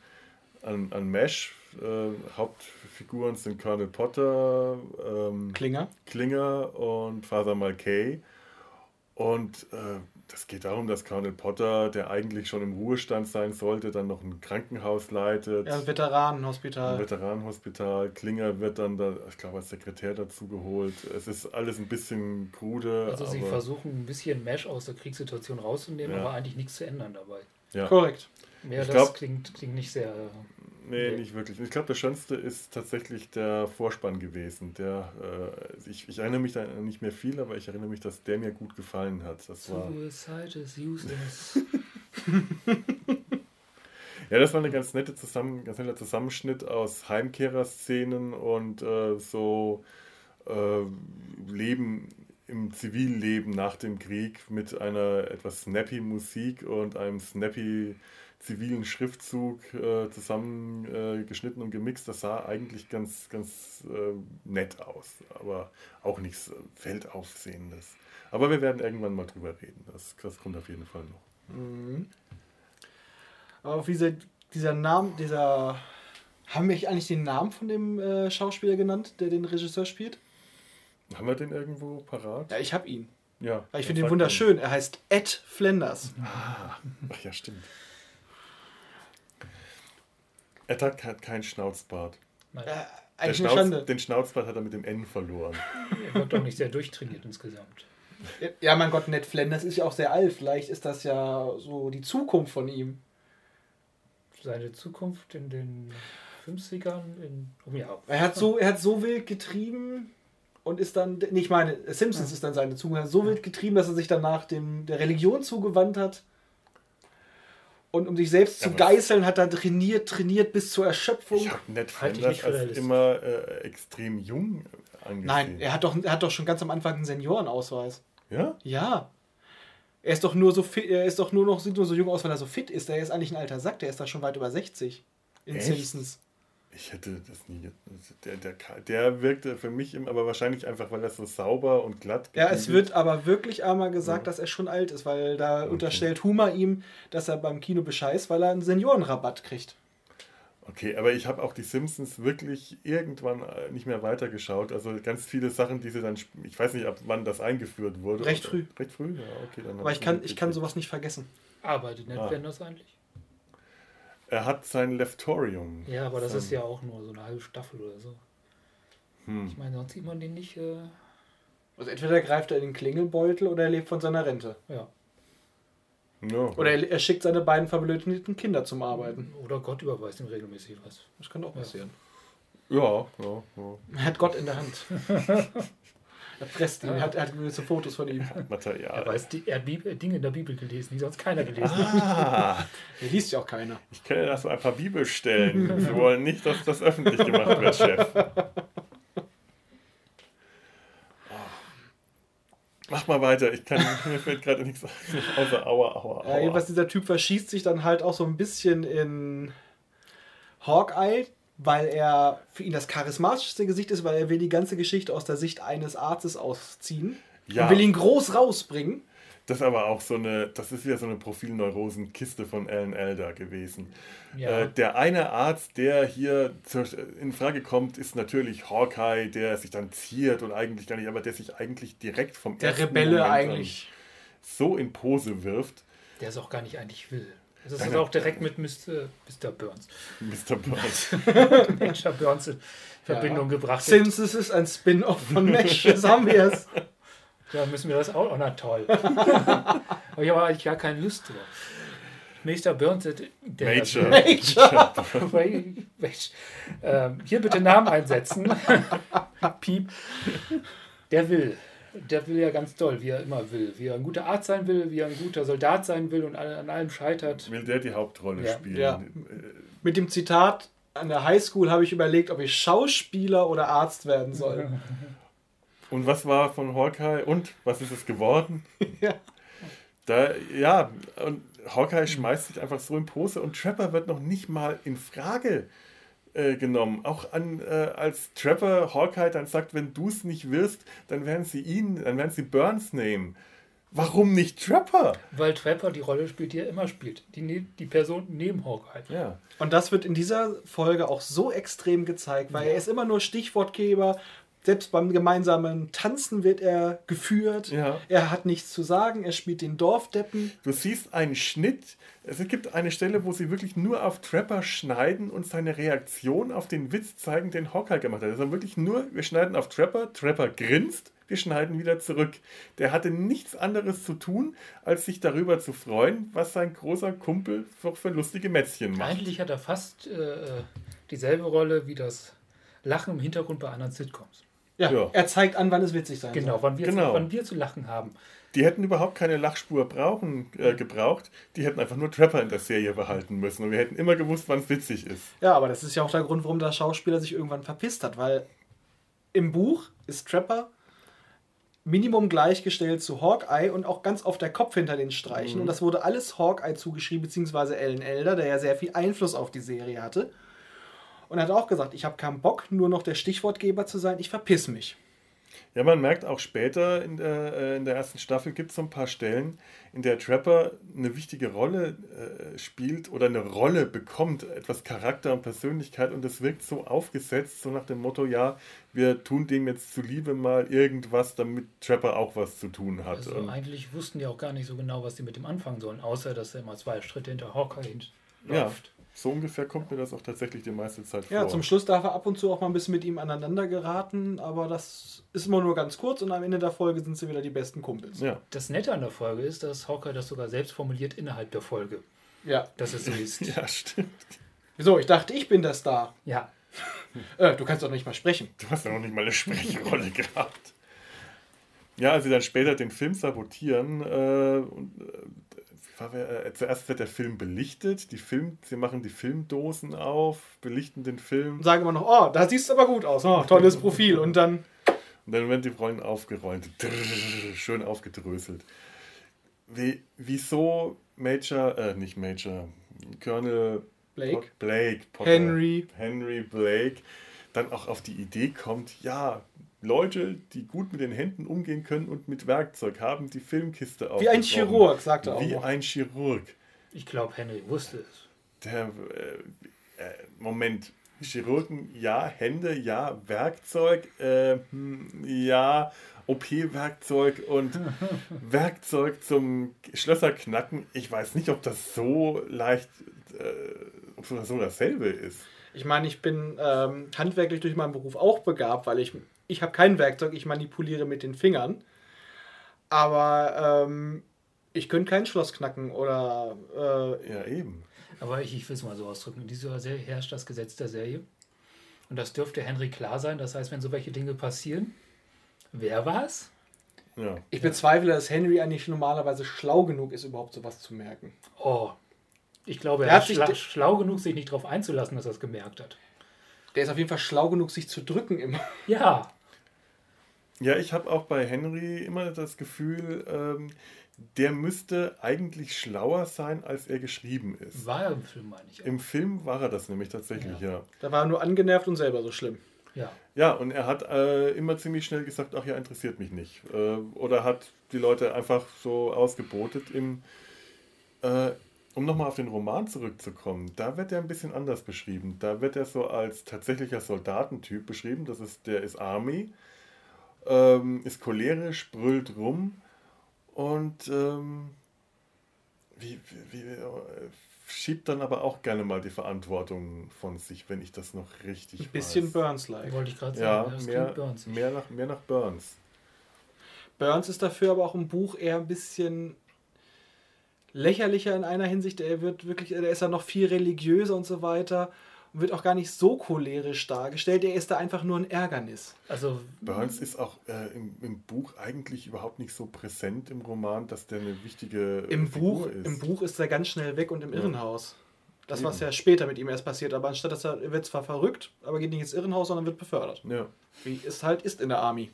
an, an Mesh. Äh, Hauptfiguren sind Colonel Potter, ähm, Klinger. Klinger und Father Malkay. Und äh, das geht darum, dass Colonel Potter, der eigentlich schon im Ruhestand sein sollte, dann noch ein Krankenhaus leitet. Ja, ein Veteranenhospital. Ein Veteranenhospital. Klinger wird dann, da, ich glaube, als Sekretär dazu geholt. Es ist alles ein bisschen krude. Also sie versuchen ein bisschen Mesh aus der Kriegssituation rauszunehmen, ja. aber eigentlich nichts zu ändern dabei. Ja. Korrekt. Ja, ich das glaub, klingt, klingt nicht sehr Nee, nee, nicht wirklich. Ich glaube, das Schönste ist tatsächlich der Vorspann gewesen. Der, äh, ich, ich, erinnere mich da nicht mehr viel, aber ich erinnere mich, dass der mir gut gefallen hat. Das war Suicide is useless. ja, das war eine ganz nette Zusammen, ganz netter Zusammenschnitt aus Heimkehrerszenen und äh, so äh, Leben im Zivilleben nach dem Krieg mit einer etwas snappy Musik und einem snappy zivilen Schriftzug äh, zusammengeschnitten äh, und gemixt. Das sah eigentlich ganz, ganz äh, nett aus, aber auch nichts Feldaufsehendes. Aber wir werden irgendwann mal drüber reden. Das, das kommt auf jeden Fall noch. Mhm. Aber auf diese, dieser Name, dieser. Haben wir eigentlich den Namen von dem äh, Schauspieler genannt, der den Regisseur spielt? Haben wir den irgendwo parat? Ja, ich habe ihn. Ja. Ich finde ihn wunderschön. Er heißt Ed Flanders. Ah, ach ja, stimmt. Ed hat keinen Schnauzbart. Nein. Äh, Schnauz, Schande. den Schnauzbart hat er mit dem N verloren. Er wird doch nicht sehr durchtrainiert insgesamt. Ja, mein Gott, Ned Flanders ist ja auch sehr alt. Vielleicht ist das ja so die Zukunft von ihm. Seine Zukunft in den 50ern, in, oh ja, Er hat so, er hat so wild getrieben und ist dann, nee, ich meine, Simpsons ist dann seine Zukunft, er hat so wild getrieben, dass er sich danach dem, der Religion zugewandt hat. Und um sich selbst zu Ja, was- geißeln, hat er trainiert, trainiert bis zur Erschöpfung. Ich habe Ned Halte ich Flanders als immer äh, extrem jung angesehen. Nein, er hat, doch, er hat doch schon ganz am Anfang einen Seniorenausweis. Ja? Ja. Er ist doch nur so fit, er ist doch nur noch, sieht nur so jung aus, weil er so fit ist. Der ist eigentlich ein alter Sack, der ist da schon weit über 60 in Echt? Simpsons. Ich hätte das nie. Der, der, der wirkte für mich, im- aber wahrscheinlich einfach, weil er so sauber und glatt Ja, es wird aber wirklich einmal gesagt, Ja. dass er schon alt ist, weil da Okay. unterstellt Huma ihm, dass er beim Kino bescheißt, weil er einen Seniorenrabatt kriegt. Okay, aber ich habe auch die Simpsons wirklich irgendwann äh, nicht mehr weitergeschaut. Also ganz viele Sachen, die sie dann, ich weiß nicht, ab wann das eingeführt wurde. Recht früh. Recht früh, ja, okay. Dann Aber ich kann, ich kann sowas nicht vergessen. arbeitet Ned Ah. Flanders eigentlich? Er hat sein Leftorium. Ja, aber das Sein- ist ja auch nur so eine halbe Staffel oder so. Hm. Ich meine, sonst sieht man den nicht, äh, Also entweder greift er in den Klingelbeutel oder er lebt von seiner Rente. ja. Ja. Oder er, er schickt seine beiden verblödeten Kinder zum Arbeiten. Oder Gott überweist ihm regelmäßig was. Das kann auch passieren. Ja, ja, ja. Er hat Gott in der Hand. er presst ihn, er hat, er hat gewisse Fotos von ihm. Material. Er weiß, die, er hat Dinge in der Bibel gelesen, die sonst keiner gelesen hat. Ah, Der liest ja auch keiner. ich kenne da so ein paar Bibelstellen. Sie wollen nicht, dass das öffentlich gemacht wird, Chef. Mach mal weiter, ich kann, mir fällt gerade nichts ein, außer Aua, Aua, Ja, Aua. jedenfalls dieser Typ verschießt sich dann halt auch so ein bisschen in Hawkeye, weil er für ihn das charismatischste Gesicht ist, weil er will die ganze Geschichte aus der Sicht eines Arztes ausziehen Ja. und will ihn groß rausbringen. Das ist aber auch so eine, das ist wieder so eine Profilneurosen-Kiste von Alan Elder gewesen. Ja. Äh, der eine Arzt, der hier zur, in Frage kommt, ist natürlich Hawkeye, der sich dann ziert und eigentlich gar nicht, aber der sich eigentlich direkt vom Der ersten Rebelle Moment eigentlich. so in Pose wirft. Der es auch gar nicht eigentlich will. Das ist auch direkt mit Mr. Mr. Burns. Mr. Burns. Major Burns in Verbindung gebracht. Simpsons ist ein Spin-off von Mesh, das haben wir es. Da müssen wir das auch. Oh, na toll. Aber ich habe eigentlich gar keine Lust drauf. Mr. Burns, der, Major. Welch- ähm, hier bitte Namen einsetzen. Piep. Der will. Der will ja ganz toll, wie er immer will. Wie er ein guter Arzt sein will, wie er ein guter Soldat sein will und alle- an allem scheitert. Will der die Hauptrolle Ja. spielen? Ja. Äh, Mit dem Zitat, an der Highschool habe ich überlegt, ob ich Schauspieler oder Arzt werden soll. Und was war von Hawkeye und was ist es geworden? Ja. Da, ja, und Hawkeye schmeißt sich einfach so in Pose und Trapper wird noch nicht mal in Frage äh, genommen. Auch an, äh, als Trapper Hawkeye dann sagt, wenn du es nicht wirst, dann werden sie ihn, dann werden sie Burns nehmen. Warum nicht Trapper? Weil Trapper die Rolle spielt, die er immer spielt. Die, ne- die Person neben Hawkeye. Ja. Und das wird in dieser Folge auch so extrem gezeigt, weil er ist immer nur Stichwortgeber. Selbst beim gemeinsamen Tanzen wird er geführt. Ja. Er hat nichts zu sagen. Er spielt den Dorfdeppen. Du siehst einen Schnitt. Es gibt eine Stelle, wo sie wirklich nur auf Trapper schneiden und seine Reaktion auf den Witz zeigen, den Hawkeye gemacht hat. Also wirklich nur, wir schneiden auf Trapper, Trapper grinst, wir schneiden wieder zurück. Der hatte nichts anderes zu tun, als sich darüber zu freuen, was sein großer Kumpel für, für lustige Mätzchen macht. Eigentlich hat er fast äh, dieselbe Rolle wie das Lachen im Hintergrund bei anderen Sitcoms. Ja, Ja. er zeigt an, wann es witzig sein Genau, soll. wann wir, Genau. Zu, wann wir zu lachen haben. Die hätten überhaupt keine Lachspur brauchen, äh, gebraucht. Die hätten einfach nur Trapper in der Serie behalten müssen. Und wir hätten immer gewusst, wann es witzig ist. Ja, aber das ist ja auch der Grund, warum der Schauspieler sich irgendwann verpisst hat, weil im Buch ist Trapper Minimum gleichgestellt zu Hawkeye und auch ganz auf der Kopf hinter den Streichen. Und das wurde alles Hawkeye zugeschrieben, beziehungsweise Ellen Elder, der ja sehr viel Einfluss auf die Serie hatte. Und er hat auch gesagt, ich habe keinen Bock, nur noch der Stichwortgeber zu sein, ich verpiss mich. Ja, man merkt auch später in der, äh, in der ersten Staffel gibt es so ein paar Stellen, in der Trapper eine wichtige Rolle äh, spielt oder eine Rolle bekommt, etwas Charakter und Persönlichkeit und es wirkt so aufgesetzt, so nach dem Motto, ja, wir tun dem jetzt zuliebe mal irgendwas, damit Trapper auch was zu tun hat. Also und, eigentlich wussten die auch gar nicht so genau, was die mit dem anfangen sollen, außer dass er immer zwei Schritte hinter Hawkeye hin ja, läuft. So ungefähr kommt mir das auch tatsächlich die meiste Zeit vor. Ja, zum Schluss darf er ab und zu auch mal ein bisschen mit ihm aneinander geraten, aber das ist immer nur ganz kurz und am Ende der Folge sind sie wieder die besten Kumpels. Ja, Das Nette an der Folge ist, dass Hawkeye das sogar selbst formuliert innerhalb der Folge, Ja. dass es so ist. ja, stimmt. Wieso? Ich dachte, ich bin der Star. ja. Äh, du kannst doch nicht mal sprechen. Du hast ja noch nicht mal eine Sprechrolle gehabt. Ja, als sie dann später den Film sabotieren, äh, und, äh, äh, zuerst wird der Film belichtet, die Film, sie machen die Filmdosen auf, belichten den Film Und sagen immer noch, oh, da siehst du aber gut aus. Oh, tolles Profil. Und dann, und dann werden die Rollen aufgerollt, schön aufgedröselt. Wie, wieso Major, äh, nicht Major, Colonel Blake? Pot- Blake Potter, Henry. Henry Blake dann auch auf die Idee kommt, ja, Leute, die gut mit den Händen umgehen können und mit Werkzeug, haben die Filmkiste auf. Wie ein Chirurg, sagt er auch Wie noch. ein Chirurg. Ich glaube, Henry wusste es. Der, äh, äh, Moment, Chirurgen, ja, Hände, ja, Werkzeug, äh, hm, ja, OP-Werkzeug und Werkzeug zum Schlösserknacken. Ich weiß nicht, ob das so leicht, äh, ob das so dasselbe ist. Ich meine, ich bin ähm, handwerklich durch meinen Beruf auch begabt, weil ich, ich habe kein Werkzeug, ich manipuliere mit den Fingern. Aber ähm, ich könnte kein Schloss knacken oder äh, Ja, eben. Aber ich, ich will es mal so ausdrücken. In dieser Serie herrscht das Gesetz der Serie. Und das dürfte Henry klar sein. Das heißt, wenn so welche Dinge passieren, wer war es? Ja. ich bezweifle, dass Henry eigentlich normalerweise schlau genug ist, überhaupt sowas zu merken. Oh, ich glaube, er hat ist sich schla schlau genug, sich nicht darauf einzulassen, dass er es gemerkt hat. Der ist auf jeden Fall schlau genug, sich zu drücken immer. Ja, Ja, ich habe auch bei Henry immer das Gefühl, ähm, der müsste eigentlich schlauer sein, als er geschrieben ist. war er im Film, meine ich. auch. Im Film war er das nämlich tatsächlich, ja. Da war er nur angenervt und selber so schlimm. Ja. Ja, und er hat äh, immer ziemlich schnell gesagt, ach ja, interessiert mich nicht. Äh, oder hat die Leute einfach so ausgebotet im... Äh, um nochmal auf den Roman zurückzukommen, da wird er ein bisschen anders beschrieben. Da wird er so als tatsächlicher Soldatentyp beschrieben. Das ist, der ist Army, ähm, ist cholerisch, brüllt rum und ähm, wie, wie, wie, äh, schiebt dann aber auch gerne mal die Verantwortung von sich, wenn ich das noch richtig Ein bisschen weiß. Burns-like. Wollte ich gerade Ja, sagen. das mehr, klingt Burns. mehr, nach, mehr nach Burns. Burns ist dafür aber auch im Buch eher ein bisschen lächerlicher in einer Hinsicht. Er wird wirklich, er ist ja noch viel religiöser und so weiter wird auch gar nicht so cholerisch dargestellt. Er ist da einfach nur ein Ärgernis. Also, Burns ist auch äh, im, im Buch eigentlich überhaupt nicht so präsent im Roman, dass der eine wichtige äh, Im Figur Buch, ist. Im Buch ist er ganz schnell weg und im Ja. Irrenhaus. Das, was Eben. ja später mit ihm erst passiert, aber anstatt dass er, er wird zwar verrückt, aber geht nicht ins Irrenhaus, sondern wird befördert. Ja. Wie es halt ist in der Army.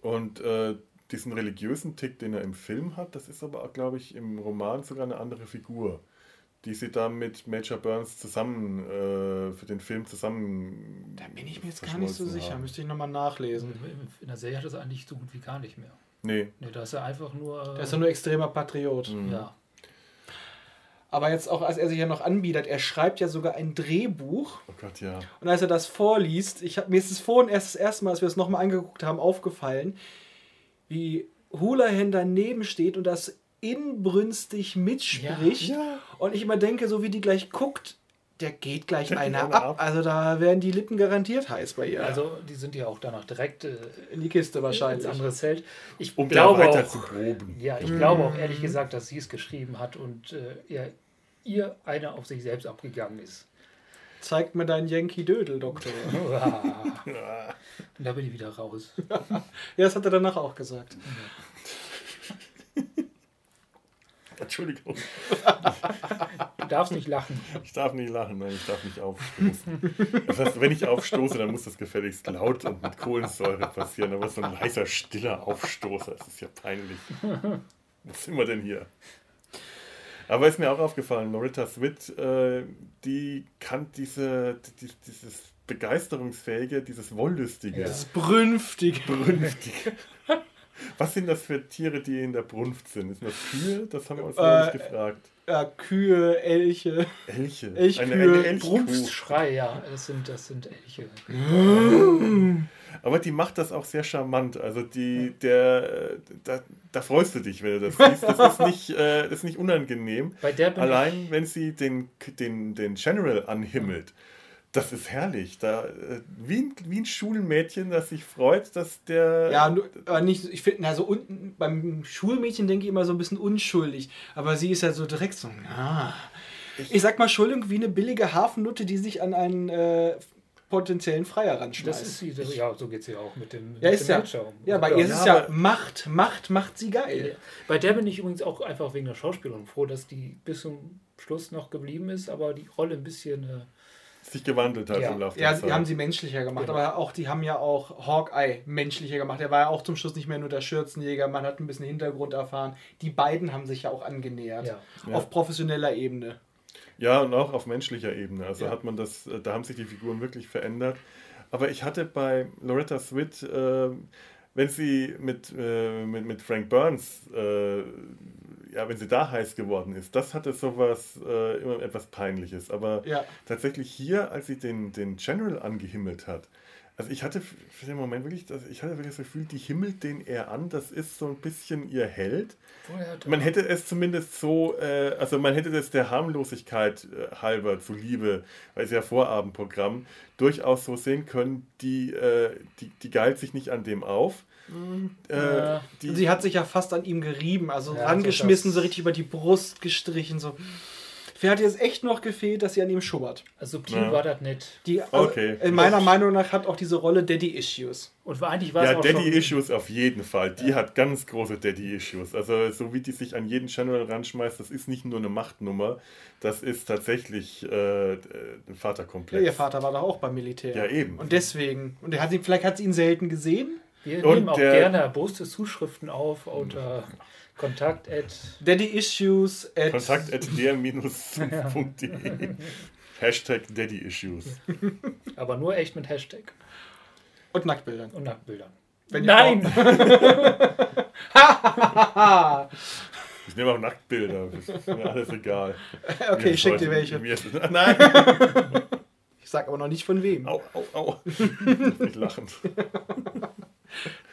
Und äh, diesen religiösen Tick, den er im Film hat, das ist aber, glaube ich, im Roman sogar eine andere Figur, die sie da mit Major Burns zusammen äh, für den Film zusammen. Da bin ich mir jetzt gar nicht so sicher. haben. Müsste ich nochmal nachlesen. in der Serie hat er es eigentlich so gut wie gar nicht mehr. Nee. Nee, da ist er einfach nur. Der ist ja nur extremer Patriot. Mhm. ja. Aber jetzt auch, als er sich ja noch anbietet, er schreibt ja sogar ein Drehbuch. Oh Gott, ja. Und als er das vorliest, ich hab, mir ist es vorhin erst das erste Mal, als wir es nochmal angeguckt haben, aufgefallen, wie Hulahan daneben steht und das inbrünstig mitspricht. Ja. Und ich immer denke, so wie die gleich guckt, der geht gleich einer ab. ab. Also da werden die Lippen garantiert heiß bei ihr. Also, die sind ja auch danach direkt äh, in die Kiste ins wahrscheinlich. andere Zelt. Ich Um glaube weiter auch, zu proben. Ja, ich glaube auch ehrlich gesagt, dass sie es geschrieben hat und äh, ihr, ihr einer auf sich selbst abgegangen ist. Zeigt mir deinen Yankee Dödel, Doktor. Ja. Und da bin ich wieder raus. ja, das hat er danach auch gesagt. Entschuldigung, Du darfst nicht lachen. ich darf nicht lachen, nein, ich darf nicht aufstoßen. Das heißt, wenn ich aufstoße, dann muss das gefälligst laut und mit Kohlensäure passieren, aber so ein leiser, stiller Aufstoßer, das ist ja peinlich. Was sind wir denn hier? Aber ist mir auch aufgefallen, Loretta Swit, äh, die kann diese, die, dieses Begeisterungsfähige, dieses Wollüstige. Ja. Das Brünftige. Brünftige. Was sind das für Tiere, die in der Brunft sind? Ist das Kühe? Das haben wir uns äh, nicht gefragt. Ja, Kühe, Elche. Elche. Elchkühe, eine, eine Brunftschrei, ja. Das sind, das sind Elche. Aber die macht das auch sehr charmant. Also die, der, da, da freust du dich, wenn du das siehst. Das ist nicht, äh, das ist nicht unangenehm. Allein wenn sie den, den, den General anhimmelt. Das ist herrlich. Da, äh, wie, ein, wie ein Schulmädchen, das sich freut, dass der. Ja, aber nicht, ich finde, also unten beim Schulmädchen denke ich immer so ein bisschen unschuldig. Aber sie ist ja so direkt so, ah. Ich, ich sag mal, Entschuldigung, wie eine billige Hafennutte, die sich an einen äh, potenziellen Freier ranschmeißt. Das ist sie, das, ja, so geht sie auch mit dem, ja, mit ist dem ja, Ja, bei ihr ist es ja Macht, Macht macht sie geil. Bei der bin ich übrigens auch einfach wegen der Schauspielerin froh, dass die bis zum Schluss noch geblieben ist, aber die Rolle ein bisschen. Äh, sich gewandelt hat ja. im Laufe der ja, Zeit. Ja, die haben sie menschlicher gemacht, genau. aber auch die haben ja auch Hawkeye menschlicher gemacht. Er war ja auch zum Schluss nicht mehr nur der Schürzenjäger, man hat ein bisschen Hintergrund erfahren. Die beiden haben sich ja auch angenähert. Ja. Auf professioneller Ebene. Ja, und auch auf menschlicher Ebene. Also ja. hat man das, äh, da haben sich die Figuren wirklich verändert. Aber ich hatte bei Loretta Swit, äh, wenn sie mit, äh, mit, mit Frank Burns, äh, ja, wenn sie da heiß geworden ist, das hatte sowas äh, immer etwas Peinliches. Aber ja. tatsächlich hier, als sie den, den General angehimmelt hat, also ich hatte für den Moment wirklich, das, ich hatte wirklich das Gefühl, die himmelt den er an, das ist so ein bisschen ihr Held. Man hätte es zumindest so, äh, also man hätte das der Harmlosigkeit äh, halber zuliebe, weil es ja Vorabendprogramm, durchaus so sehen können, die, äh, die, die geilt sich nicht an dem auf. Mhm. Äh, sie hat sich ja fast an ihm gerieben, also ja, rangeschmissen, so richtig über die Brust gestrichen, so. Mir hat jetzt echt noch gefehlt, dass sie an ihm schubbert. Also subtil ja. war das nicht. Die, also okay. In meiner Meinung nach hat auch diese Rolle Daddy Issues. Und eigentlich war ja, es auch Daddy Issues auf jeden Fall. Die ja. hat ganz große Daddy Issues. Also so wie die sich an jeden Channel ranschmeißt, das ist nicht nur eine Machtnummer, das ist tatsächlich äh, ein Vaterkomplex. Ja, ihr Vater war doch auch beim Militär. Ja, eben. Und deswegen. Und er hat sie, vielleicht hat sie ihn selten gesehen. Wir und nehmen auch gerne erboste Zuschriften auf unter Kontakt at Daddy Issues at Kontakt at der-sumpf.de Hashtag Daddy Issues. Aber nur echt mit Hashtag. Und Nacktbildern. Und Nacktbildern. Wenn Nein! ich nehme auch Nacktbilder. Das ist mir alles egal. Okay, ich schick dir welche. Nein! Ich sag aber noch nicht von wem. Au, au, au. Nicht lachen.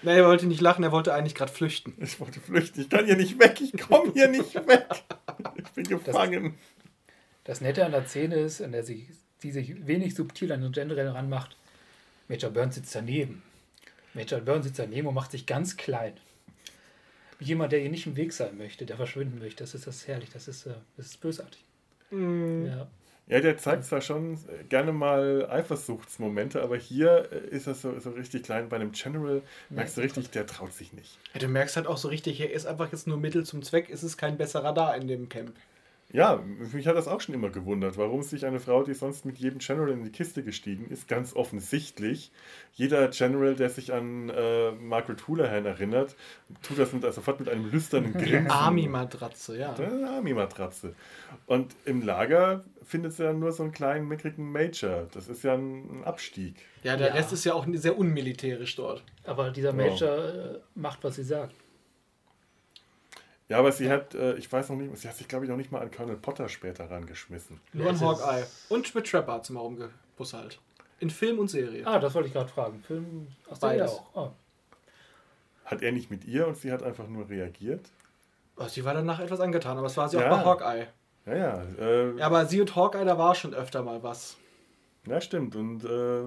Nein, er wollte nicht lachen, er wollte eigentlich gerade flüchten. Ich wollte flüchten. Ich kann hier nicht weg. Ich komme hier nicht weg. Ich bin gefangen. Das, das, Nette an der Szene ist, an der sie, die sich wenig subtil an den General ranmacht. Major Burns sitzt daneben. Major Burns sitzt daneben und macht sich ganz klein. Wie jemand, der ihr nicht im Weg sein möchte, der verschwinden möchte. Das ist das herrlich. Das ist, äh, das ist bösartig. Mm. Ja. Ja, der zeigt zwar schon gerne mal Eifersuchtsmomente, aber hier äh, ist er so, so richtig klein. Bei einem General merkst du richtig, der traut sich nicht. Ja, du merkst halt auch so richtig, er ist einfach jetzt nur Mittel zum Zweck, ist es kein besserer da in dem Camp. Ja, mich hat das auch schon immer gewundert, warum sich eine Frau, die sonst mit jedem General in die Kiste gestiegen ist, ganz offensichtlich, jeder General, der sich an äh, Margaret Houlihan erinnert, tut das mit, also sofort mit einem lüsternen Grinsen. Army-Matratze, ja. Eine Army-Matratze. Und im Lager findet sie dann nur so einen kleinen, mickrigen Major. Das ist ja ein, Abstieg. Ja, der ja. Rest ist ja auch sehr unmilitärisch dort. Aber dieser Major oh. macht, was sie sagt. Ja, aber sie hat, äh, ich weiß noch nicht, sie hat sich, glaube ich, noch nicht mal an Colonel Potter später rangeschmissen. Nur an Hawkeye. Und mit Trapper hat sie mal rumgebusselt. In Film und Serie. Ah, das wollte ich gerade fragen. Film, ach, Beides. auch. Oh. Hat er nicht mit ihr und sie hat einfach nur reagiert? Oh, sie war danach etwas angetan, aber es war sie ja. auch bei Hawkeye. Ja, ja. Äh, ja, aber sie und Hawkeye, da war schon öfter mal was. Ja, stimmt. Und äh,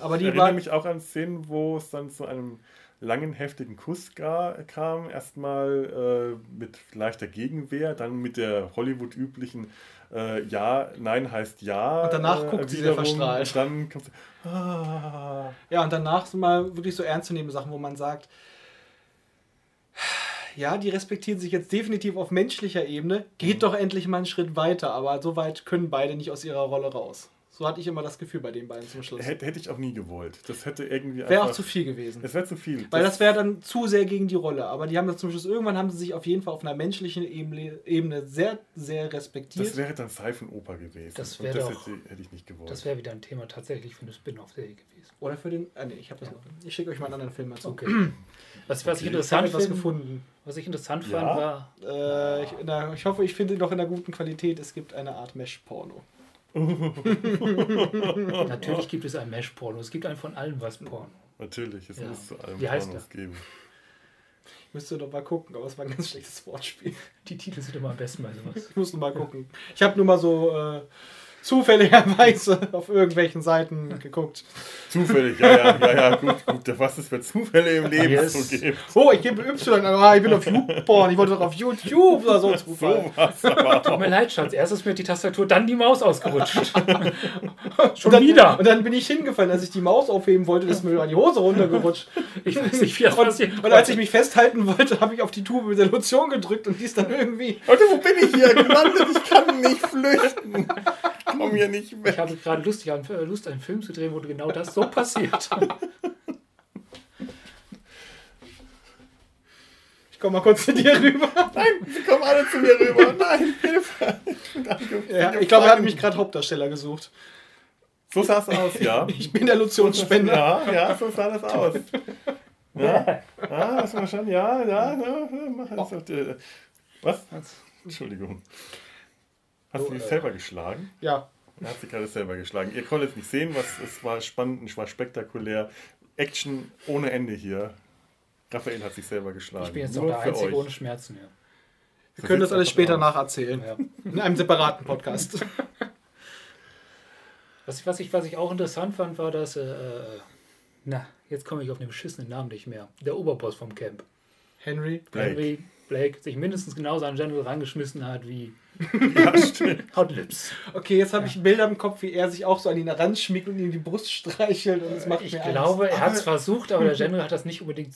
aber die ich erinnere mich auch an Szenen, wo es dann zu einem langen, heftigen Kuss kam. Erstmal äh, mit leichter Gegenwehr, dann mit der Hollywood-üblichen äh, Ja, Nein heißt Ja. Und danach äh, guckt sie sehr verstrahlt. Und dann kommt sie, ah. Ja, und danach sind mal wirklich so ernstzunehmende Sachen, wo man sagt, ja, die respektieren sich jetzt definitiv auf menschlicher Ebene, geht mhm. doch endlich mal einen Schritt weiter, aber so weit können beide nicht aus ihrer Rolle raus. So hatte ich immer das Gefühl bei den beiden zum Schluss. Hätte, hätte ich auch nie gewollt. Das hätte irgendwie Wäre auch zu viel gewesen. Das wäre zu viel. Weil das wäre dann zu sehr gegen die Rolle. Aber die haben das zum Schluss, irgendwann haben sie sich auf jeden Fall auf einer menschlichen Ebene, Ebene sehr, sehr respektiert. Das wäre dann Seifenoper gewesen. Das wäre das doch- hätte, hätte ich nicht gewollt. Das wäre wieder ein Thema tatsächlich für eine Spin-off-Serie gewesen. Oder für den. Ah, nee, ich habe das noch. Ich schicke euch mal einen anderen Film mal zu. Okay. Was, was ich Okay. Ich interessant finde, gefunden. was ich interessant Ja? fand, war, Äh, ich, in der, ich hoffe, ich finde ihn noch in einer guten Qualität. Es gibt eine Art Mesh-Porno. natürlich gibt es ein Mesh-Porno. Es gibt einen von allem was Porno. Natürlich, es Ja. muss zu allem Wie heißt Pornos geben. Ich müsste noch mal gucken, aber es war ein ganz schlechtes Wortspiel. Die Titel sind immer am besten bei sowas. Ich muss noch mal gucken. Ich habe nur mal so äh, zufälligerweise auf irgendwelchen Seiten geguckt. Zufällig, ja, ja, ja, ja, gut, gut. Was es für Zufälle im Leben Yes. so gibt. Oh, ich gebe Y. Ah, ich bin auf YouPorn. Ich wollte doch auf YouTube oder so Zufall. Sowas, aber Tut mir leid, Schatz. Erst ist mir die Tastatur, dann die Maus ausgerutscht. Schon Und dann, wieder. Und dann bin ich hingefallen, als ich die Maus aufheben wollte, ist mir die Hose runtergerutscht. Ich weiß nicht, wie das passiert. Und als ich mich festhalten wollte, habe ich auf die Tube mit der Lotion gedrückt und die ist dann irgendwie. Leute, wo bin ich hier gelandet? Ich kann nicht flüchten. Ich komme hier nicht Ich weg. habe gerade Lust, ja, Lust, einen Film zu drehen, wo genau das so passiert. Ich komme mal kurz zu dir rüber. Nein, sie kommen alle zu mir rüber. Nein, Hilfe. Ja, ich glaube, er hat mich gerade Hauptdarsteller gesucht. So sah es aus, ja. Ich bin der Lotionsspender. Ja, ja, so sah das aus. Ja, ah, hast du mal schon? Ja, ja, ja. Mach das äh, Was? Entschuldigung. Hast du dich selber geschlagen? Ja. Er hat sich gerade selber geschlagen. Ihr konntet es nicht sehen, was es war spannend, es war spektakulär. Action ohne Ende hier. Raphael hat sich selber geschlagen. Ich bin jetzt auch Nur der für Einzige euch. ohne Schmerzen mehr. Wir können das alles später aus. nacherzählen. Ja. In einem separaten Podcast. Was, was, ich, was ich auch interessant fand, war, dass, äh, äh, na, jetzt komme ich auf den beschissenen Namen nicht mehr. Der Oberboss vom Camp. Henry. Blake. Henry Blake sich mindestens genauso an General rangeschmissen hat wie Ja, stimmt. Hot Lips. Okay, jetzt habe ich Bilder im Kopf, wie er sich auch so an ihn heranschmiegt und ihm die Brust streichelt und es macht Ich mir glaube, er hat es Aber- versucht, aber der General hat das nicht unbedingt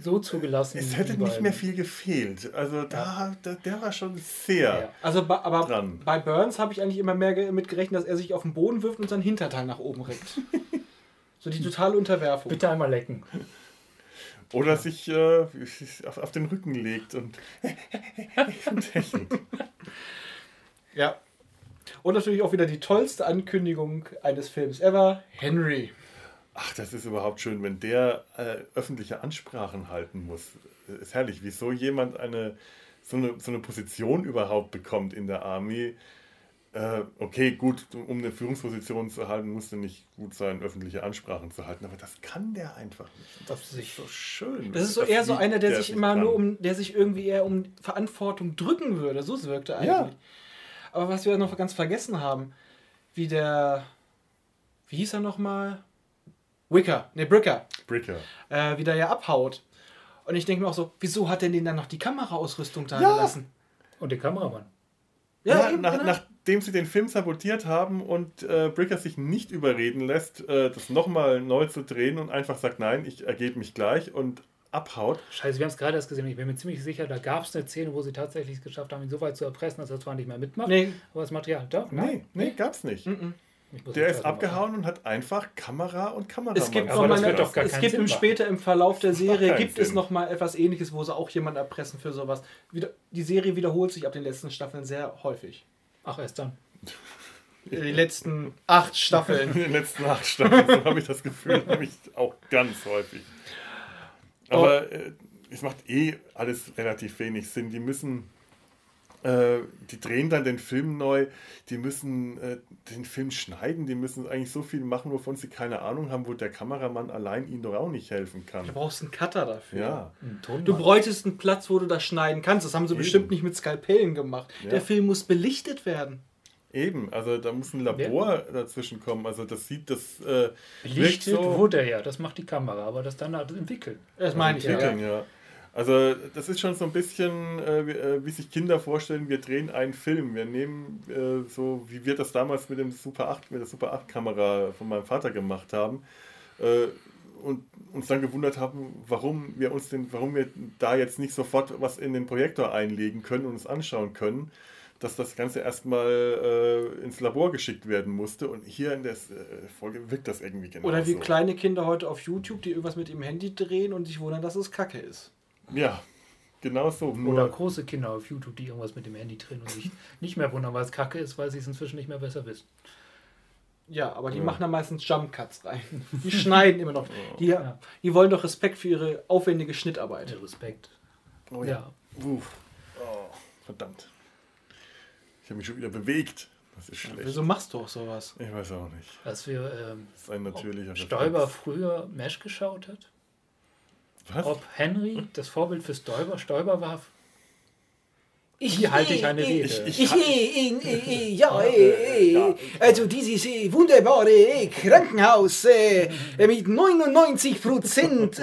so zugelassen. Es hätte nicht mehr viel gefehlt. Also da, da der war schon sehr. Ja. Also, bei, aber Dran. bei Burns habe ich eigentlich immer mehr ge- mit gerechnet, dass er sich auf den Boden wirft und seinen Hinterteil nach oben reckt. so die totale Unterwerfung. Bitte einmal lecken. Oder sich äh, auf, auf den Rücken legt und, und hechelt. Ja. Und natürlich auch wieder die tollste Ankündigung eines Films ever: Henry. Ach, das ist überhaupt schön, wenn der äh, öffentliche Ansprachen halten muss. Ist herrlich, wieso jemand eine so, eine so eine Position überhaupt bekommt in der Armee. Äh, okay, gut, um eine Führungsposition zu halten, musste nicht gut sein, öffentliche Ansprachen zu halten, aber das kann der einfach nicht. Und Das sich- ist so schön. Das ist so Das eher so einer, der sich immer kann. nur um, der sich irgendwie eher um Verantwortung drücken würde. So wirkte eigentlich. Ja. Aber was wir noch ganz vergessen haben, wie der, wie hieß er nochmal? Wicker, ne Bricker, Bricker. äh, wie der ja abhaut. Und ich denke mir auch so, wieso hat denn den dann noch die Kameraausrüstung da Ja. gelassen? Und den Kameramann. Ja, eben, nach, genau. Nachdem sie den Film sabotiert haben und äh, Bricker sich nicht überreden lässt, äh, das nochmal neu zu drehen und einfach sagt, nein, ich ergebe mich gleich und abhaut. Scheiße, wir haben es gerade erst gesehen. Ich bin mir ziemlich sicher, da gab es eine Szene, wo sie tatsächlich es geschafft haben, ihn so weit zu erpressen, dass er zwar nicht mehr mitmacht, Nee. aber das Material, doch, Nee, nee, gab's nicht. Mhm. Ich muss Der ist abgehauen und hat einfach Kamera und Kameramann. Es gibt, noch mal doch gar es gibt im später im Verlauf der Serie gibt es Sinn. noch mal etwas Ähnliches, wo sie auch jemanden erpressen für sowas. Die Serie wiederholt sich ab den letzten Staffeln sehr häufig. Ach, erst dann. Die letzten acht Staffeln. In den letzten acht Staffeln so habe ich das Gefühl, nämlich auch ganz häufig. Aber äh, es macht eh alles relativ wenig Sinn. Die müssen, die drehen dann den Film neu, die müssen äh, den Film schneiden, die müssen eigentlich so viel machen, wovon sie keine Ahnung haben, wo der Kameramann allein ihnen doch auch nicht helfen kann. Du brauchst einen Cutter dafür. Ja, Ein. Du bräuchtest einen Platz, wo du das schneiden kannst. Das haben sie Eben. bestimmt nicht mit Skalpellen gemacht. Ja. Der Film muss belichtet werden. eben. Also da muss ein Labor dazwischen kommen. Also das sieht das äh, Belichtet so- wurde er ja, das macht die Kamera, aber das dann halt entwickeln. Das meine ich ja. ja. Also das ist schon so ein bisschen, äh, wie, äh, wie sich Kinder vorstellen, wir drehen einen Film. Wir nehmen äh, so, wie wir das damals mit dem Super 8, mit der Super 8 Kamera von meinem Vater gemacht haben. Äh, und uns dann gewundert haben, warum wir uns den, warum wir da jetzt nicht sofort was in den Projektor einlegen können und uns anschauen können. dass das Ganze erstmal äh, ins Labor geschickt werden musste. Und hier in der äh, Folge wirkt das irgendwie genau Oder wie so. kleine Kinder heute auf YouTube, die irgendwas mit ihrem Handy drehen und sich wundern, dass es Kacke ist. Ja, genau so. Oder große Kinder auf YouTube, die irgendwas mit dem Handy drehen und sich nicht mehr wundern, weil es Kacke ist, weil sie es inzwischen nicht mehr besser wissen. Ja, aber die ja. machen da meistens Jump Cuts rein. Die schneiden immer noch. Die, ja. die wollen doch Respekt für ihre aufwendige Schnittarbeit. Ja, Respekt. Oh ja. Uff. Oh, verdammt. Ich habe mich schon wieder bewegt. Das ist schlecht. wieso machst du auch sowas? Ich weiß auch nicht. Dass wir ähm, das ist ein natürlicher Stoiber früher Mesh geschaut hat. Was? Ob Henry das Vorbild für Stoiber, Stoiber war Hier halte ich eine Rede. Ich, ich, ich, ja, also dieses wunderbare Krankenhaus mit 99%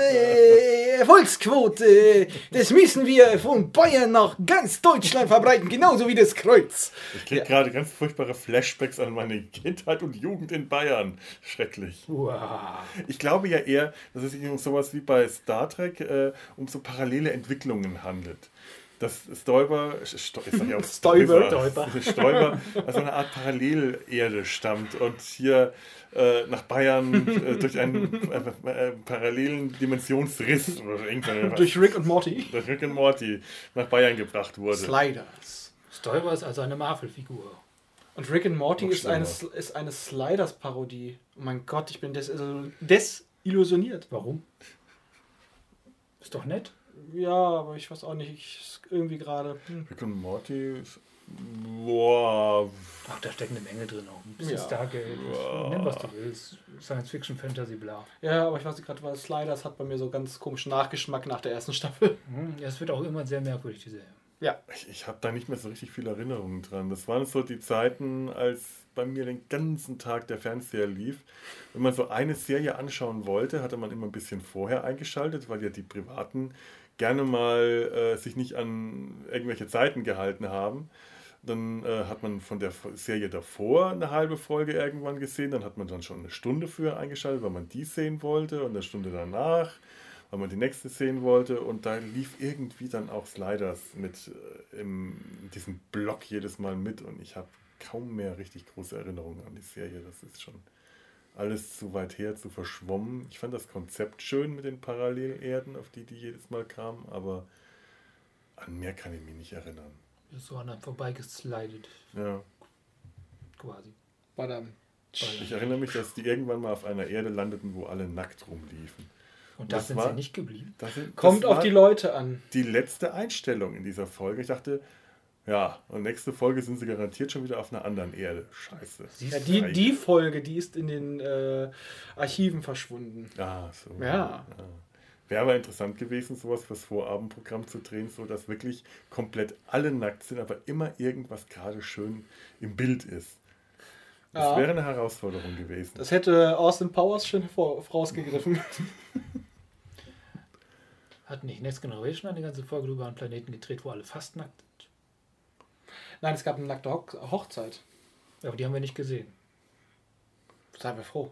Erfolgsquote, das müssen wir von Bayern nach ganz Deutschland verbreiten, genauso wie das Kreuz. Ich kriege ja. gerade ganz furchtbare Flashbacks an meine Kindheit und Jugend in Bayern. Schrecklich. Wow. Ich glaube ja eher, dass es sich um sowas wie bei Star Trek äh, um so parallele Entwicklungen handelt dass Stoiber, ja auch Stoiber, Stoiber. Stoiber also eine Art Parallelerde stammt und hier äh, nach Bayern äh, durch einen äh, äh parallelen Dimensionsriss durch Rick und Morty durch Rick und Morty nach Bayern gebracht wurde. Sliders. Stoiber ist also eine Marvel-Figur. Und Rick and Morty ist eine, ist eine Sliders-Parodie. Oh mein Gott, ich bin des, desillusioniert. Warum? Ist doch nett. Ja, aber ich weiß auch nicht, ich, irgendwie gerade. Hm. Rick und Morty ist. Boah. Ach, da steckt eine Menge drin auch. Ein bisschen ja. Stargate. Boah. Nimm, was du willst. Science Fiction, Fantasy, bla. Ja, aber ich weiß nicht gerade, was Sliders hat bei mir so ganz komischen Nachgeschmack nach der ersten Staffel. Hm, ja, es wird auch irgendwann sehr merkwürdig, die Serie. Ja. Ich, ich habe da nicht mehr so richtig viele Erinnerungen dran. Das waren so die Zeiten, als bei mir den ganzen Tag der Fernseher lief. Wenn man so eine Serie anschauen wollte, hatte man immer ein bisschen vorher eingeschaltet, weil ja die privaten gerne mal äh, sich nicht an irgendwelche Zeiten gehalten haben. Dann äh, hat man von der Serie davor eine halbe Folge irgendwann gesehen. Dann hat man dann schon eine Stunde früher eingeschaltet, weil man die sehen wollte. Und eine Stunde danach, weil man die nächste sehen wollte. Und da lief irgendwie dann auch Sliders mit äh, im, diesem Block jedes Mal mit. Und ich habe kaum mehr richtig große Erinnerungen an die Serie. Das ist schon alles zu weit her, zu verschwommen. Ich fand das Konzept schön mit den Parallelerden, auf die die jedes Mal kamen, aber an mehr kann ich mich nicht erinnern. So an einem vorbeigeslidet. Ja. Quasi. Badam. Ich erinnere mich, dass die irgendwann mal auf einer Erde landeten, wo alle nackt rumliefen. Und das, das sind war, sie nicht geblieben. Das, Kommt auf die Leute an. Die letzte Einstellung in dieser Folge. Ich dachte, ja, und nächste Folge sind sie garantiert schon wieder auf einer anderen Erde. Scheiße. Ja, die, die Folge, die ist in den äh, Archiven verschwunden. Ah, so. Ja. ja. Wäre aber interessant gewesen, sowas fürs Vorabendprogramm zu drehen, so dass wirklich komplett alle nackt sind, aber immer irgendwas gerade schön im Bild ist. Das ja. wäre eine Herausforderung gewesen. Das hätte Austin Powers schon vorausgegriffen. Hat nicht Next Generation eine ganze Folge über einen Planeten gedreht, wo alle fast nackt Nein, es gab eine nackte Ho Hochzeit. Aber die haben wir nicht gesehen. Seien wir froh.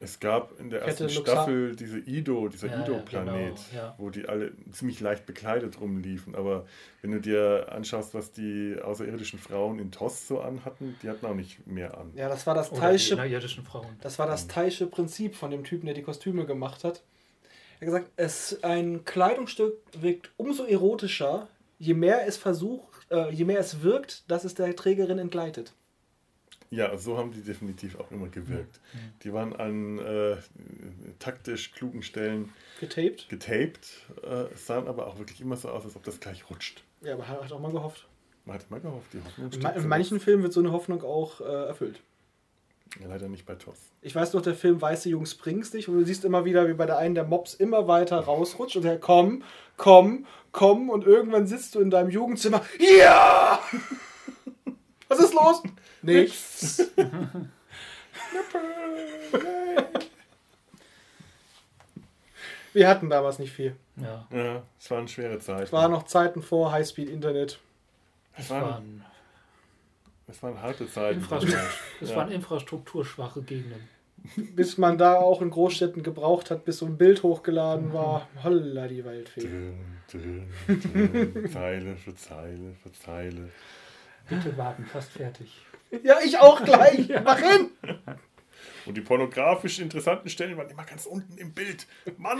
Es gab in der ersten Staffel diese Ido, dieser ja, Ido-Planet, ja, genau, wo die alle ziemlich leicht bekleidet rumliefen. Aber wenn du dir anschaust, was die außerirdischen Frauen in TOS so anhatten, die hatten auch nicht mehr an. Ja, das war das Teilsche, das war das Teilsche Prinzip von dem Typen, der die Kostüme gemacht hat. Er hat gesagt, es, ein Kleidungsstück wirkt umso erotischer, je mehr es versucht, äh, je mehr es wirkt, dass es der Trägerin entgleitet. Ja, so haben die definitiv auch immer gewirkt. Mhm. Die waren an äh, taktisch klugen Stellen getaped, getaped äh, sahen aber auch wirklich immer so aus, als ob das gleich rutscht. Ja, aber hat auch mal gehofft. Man hat mal gehofft, die Hoffnung In, in manchen Filmen wird so eine Hoffnung auch äh, erfüllt. Ja, leider nicht bei TOS. Ich weiß noch, der Film Weiße Jungs bringst dich und du siehst immer wieder, wie bei der einen der Mops immer weiter rausrutscht und er komm, komm, komm und irgendwann sitzt du in deinem Jugendzimmer. Ja! Was ist los? Nichts. Wir hatten damals nicht viel. Ja. Ja, es waren schwere Zeiten. Es waren noch Zeiten vor Highspeed-Internet. Es waren es waren harte Zeiten. Infrastruktur, es ja. waren infrastrukturschwache Gegenden. Bis man da auch in Großstädten gebraucht hat, bis so ein Bild hochgeladen war. Holla die Waldfee. Drin, drin, drin, Zeile für Zeile für Zeile. Bitte warten, fast fertig. Ja, ich auch gleich. Mach hin. Und die pornografisch interessanten Stellen waren immer ganz unten im Bild. Mann,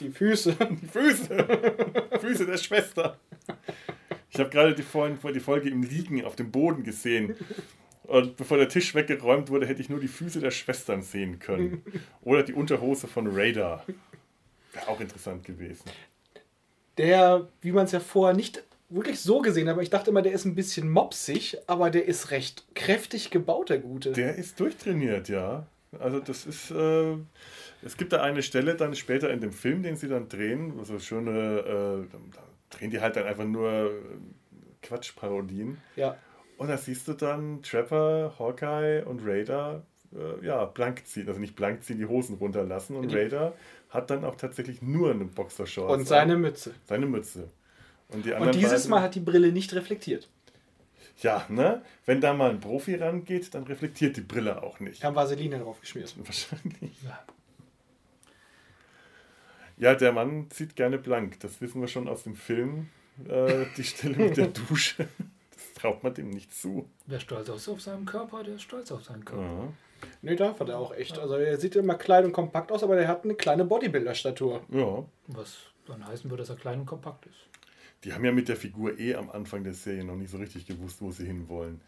Die Füße. die Füße. Füße der Schwester. Ich habe gerade die, vorhin, die Folge im Liegen auf dem Boden gesehen. Und bevor der Tisch weggeräumt wurde, hätte ich nur die Füße der Schwestern sehen können. Oder die Unterhose von Radar. Wäre auch interessant gewesen. Der, wie man es ja vorher nicht wirklich so gesehen hat, aber ich dachte immer, der ist ein bisschen mopsig, aber der ist recht kräftig gebaut, der Gute. Der ist durchtrainiert, ja. Also das ist, äh, es gibt da eine Stelle dann später in dem Film, den sie dann drehen, also schöne, äh, drehen die halt dann einfach nur äh, Quatschparodien. ja. Und da siehst du dann Trapper, Hawkeye und Raider, äh, ja, blank ziehen, also nicht blank ziehen, die Hosen runterlassen. Und Die- Raider hat dann auch tatsächlich nur eine Boxershorts. Und seine Mütze. seine Mütze. Und, die Und dieses beiden- Mal hat die Brille nicht reflektiert. Ja, ne? Wenn da mal ein Profi rangeht, dann reflektiert die Brille auch nicht. Haben Vaseline drauf geschmiert. Wahrscheinlich. Ja. Ja, der Mann zieht gerne blank. Das wissen wir schon aus dem Film. Äh, die Stelle mit der Dusche. Das traut man dem nicht zu. Wer stolz ist auf seinen Körper, der ist stolz auf seinen Körper. Ja. Nee, darf er auch echt. Also er sieht immer klein und kompakt aus, aber der hat eine kleine Bodybuilder-Statur. ja. Was dann heißen würde, dass er klein und kompakt ist. Die haben ja mit der Figur eh am Anfang der Serie noch nicht so richtig gewusst, wo sie hinwollen.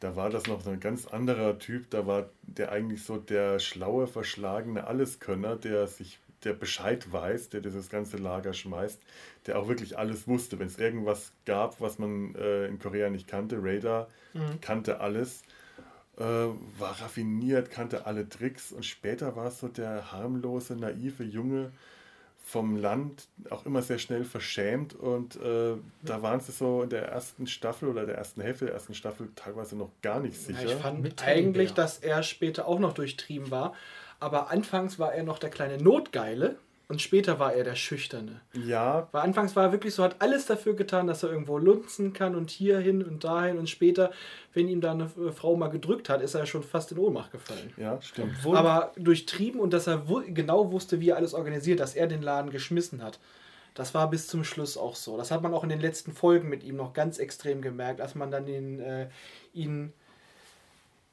Da war das noch so ein ganz anderer Typ. Da war der eigentlich so der schlaue, verschlagene Alleskönner, der sich, der Bescheid weiß, der dieses ganze Lager schmeißt, der auch wirklich alles wusste. Wenn es irgendwas gab, was man äh, in Korea nicht kannte, Radar kannte alles, äh, war raffiniert, kannte alle Tricks und später war es so der harmlose, naive Junge vom Land, auch immer sehr schnell verschämt und äh, da waren sie so in der ersten Staffel oder der ersten Hälfte der ersten Staffel teilweise noch gar nicht Ja, sicher. ich fand Mit eigentlich, dass er später auch noch durchtrieben war. Aber anfangs war er noch der kleine Notgeile und später war er der Schüchterne. ja, Weil anfangs war er wirklich so, hat alles dafür getan, dass er irgendwo lunzen kann und hierhin und dahin. Und später, wenn ihm da eine äh, Frau mal gedrückt hat, ist er schon fast in Ohnmacht gefallen. ja, stimmt. Obwohl, Aber durchtrieben und dass er genau wusste, wie er alles organisiert, dass er den Laden geschmissen hat. Das war bis zum Schluss auch so. Das hat man auch in den letzten Folgen mit ihm noch ganz extrem gemerkt, als man dann den, äh, ihn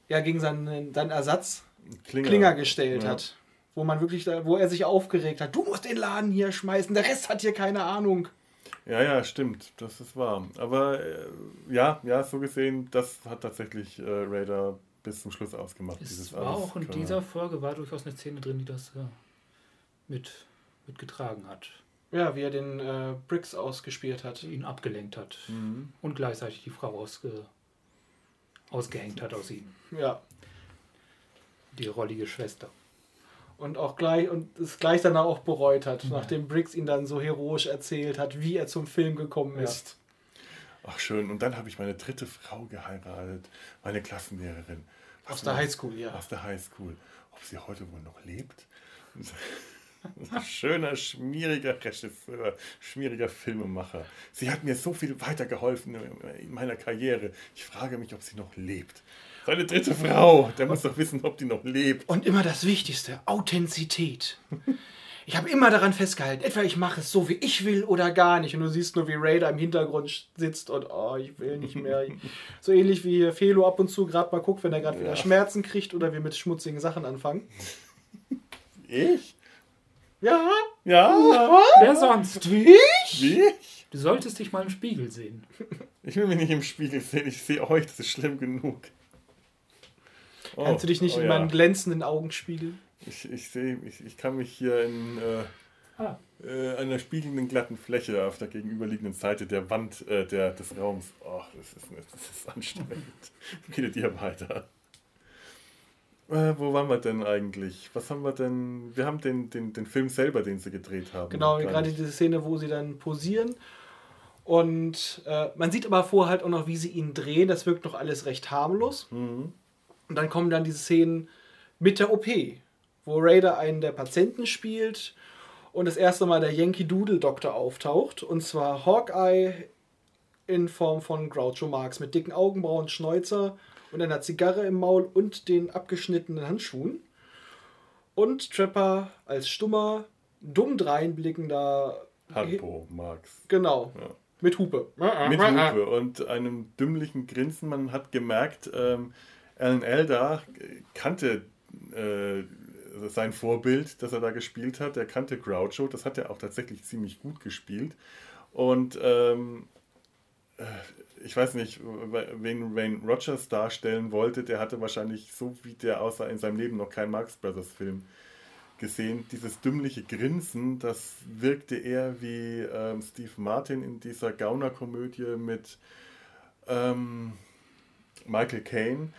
ja, gegen seinen, seinen Ersatz Klinger, Klinger gestellt Ja. hat. Wo man wirklich, da, wo er sich aufgeregt hat. Du musst den Laden hier schmeißen, der Rest hat hier keine Ahnung. Ja, ja, stimmt, das ist wahr. Aber äh, ja, ja, so gesehen, das hat tatsächlich äh, Raider bis zum Schluss ausgemacht. es war auch in Können. dieser Folge war durchaus eine Szene drin, die das äh, mit, mitgetragen hat, Ja, wie er den äh, Briggs ausgespielt hat. ihn abgelenkt hat Mhm. und gleichzeitig die Frau ausge, ausgehängt hat aus ihm, Ja. Die rollige Schwester. Und auch gleich und es gleich danach auch bereut hat, Ja. nachdem Briggs ihn dann so heroisch erzählt hat, wie er zum Film gekommen ist. Ach schön, und dann habe ich meine dritte Frau geheiratet, meine Klassenlehrerin. Aus der Highschool, ja. Aus der Highschool. Ob sie heute wohl noch lebt? Schöner, schmieriger Regisseur, schmieriger Filmemacher. Sie hat mir so viel weitergeholfen in meiner Karriere. Ich frage mich, ob sie noch lebt. Seine dritte Frau, der muss doch wissen, ob die noch lebt. Und immer das Wichtigste, Authentizität. Ich habe immer daran festgehalten, etwa ich mache es so, wie ich will oder gar nicht. Und du siehst nur, wie Raider im Hintergrund sitzt und, oh, ich will nicht mehr. so ähnlich wie Felo ab und zu gerade mal guckt, wenn er gerade wieder Ja. Schmerzen kriegt oder wir mit schmutzigen Sachen anfangen. Ich? Ja, Ja? Wer sonst? wie? Wie? Du solltest dich mal im Spiegel sehen. Ich will mich nicht im Spiegel sehen, ich sehe euch, das ist schlimm genug. Oh, Kannst du dich nicht oh in ja. meinen glänzenden Augen spiegeln? Ich, ich sehe, ich, ich kann mich hier in äh, Ah. äh, einer spiegelnden glatten Fläche auf der gegenüberliegenden Seite der Wand äh, der, des Raums. Oh, das ist, das ist anstrengend. Redet ihr weiter. Äh, wo waren wir denn eigentlich? Was haben wir denn? Wir haben den, den, den Film selber, den sie gedreht haben. Genau, gerade diese Szene, wo sie dann posieren. Und äh, man sieht aber vorher halt auch noch, wie sie ihn drehen. Das wirkt noch alles recht harmlos. Mhm. Und dann kommen dann diese Szenen mit der OP, wo Raider einen der Patienten spielt und das erste Mal der Yankee Doodle Doktor auftaucht. Und zwar Hawkeye in Form von Groucho Marx mit dicken Augenbrauen, Schnäuzer und einer Zigarre im Maul und den abgeschnittenen Handschuhen. Und Trapper als stummer, dumm dreinblickender Harpo, Marx. Genau. Ja. Mit Hupe. Mit Hupe und einem dümmlichen Grinsen. Man hat gemerkt, ähm, Alan Elder kannte äh, sein Vorbild, das er da gespielt hat. Er kannte Groucho. Das hat er auch tatsächlich ziemlich gut gespielt. Und ähm, äh, ich weiß nicht, wen Wayne Rogers darstellen wollte, der hatte wahrscheinlich so wie der aussah in seinem Leben noch keinen Marx Brothers Film gesehen. Dieses dümmliche Grinsen, das wirkte eher wie ähm, Steve Martin in dieser Gauner-Komödie mit ähm, Michael Caine,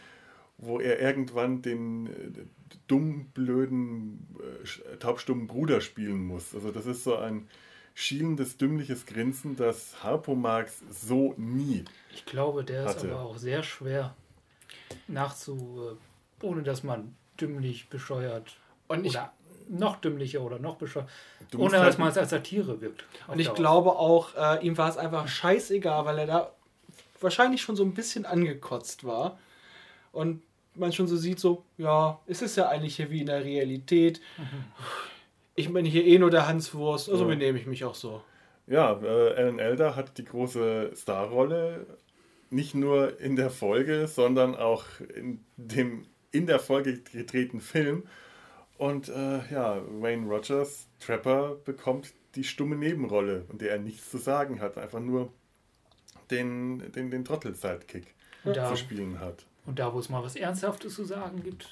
wo er irgendwann den äh, dumm, blöden, äh, taubstummen Bruder spielen muss. Also das ist so ein schielendes, dümmliches Grinsen, das Harpo Marx so nie. Ich glaube, der hatte. ist aber auch sehr schwer nachzu, äh, ohne dass man dümmlich bescheuert und ich, oder noch dümmlicher oder noch bescheuert, ohne dass halt man es als Satire wirkt. Und ich glaube auch, äh, ihm war es einfach scheißegal, weil er da wahrscheinlich schon so ein bisschen angekotzt war. Und man schon so sieht, so, ja, es ist ja eigentlich hier wie in der Realität. Mhm. Ich bin hier eh nur der Hanswurst, also ja. benehme ich mich auch so. Ja, äh, Alan Elder hat die große Starrolle, nicht nur in der Folge, sondern auch in dem in der Folge gedrehten Film. Und äh, ja, Wayne Rogers, Trapper, bekommt die stumme Nebenrolle, in der er nichts zu sagen hat, einfach nur den, den, den Trottel-Sidekick zu spielen hat. Und da, wo es mal was Ernsthaftes zu sagen gibt,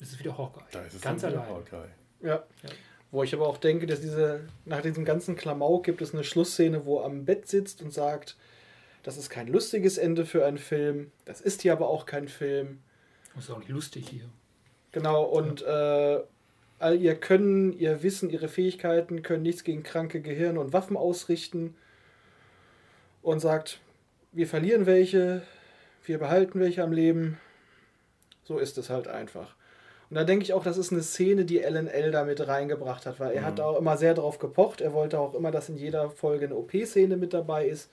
ist es wieder Hawkeye. Da ist es Ganz allein. Hawkeye. Ja. ja. Wo ich aber auch denke, dass diese, nach diesem ganzen Klamauk gibt es eine Schlussszene, wo er am Bett sitzt und sagt, das ist kein lustiges Ende für einen Film, das ist hier aber auch kein Film. Das ist auch nicht lustig hier. Genau, und ja. äh, all ihr Können, ihr Wissen, ihre Fähigkeiten können nichts gegen kranke Gehirne und Waffen ausrichten. Und sagt, wir verlieren welche, wir behalten welche am Leben. So ist es halt einfach. Und da denke ich auch, das ist eine Szene, die Ellen L. da mit reingebracht hat, weil er mhm. hat auch immer sehr darauf gepocht. Er wollte auch immer, dass in jeder Folge eine OP-Szene mit dabei ist.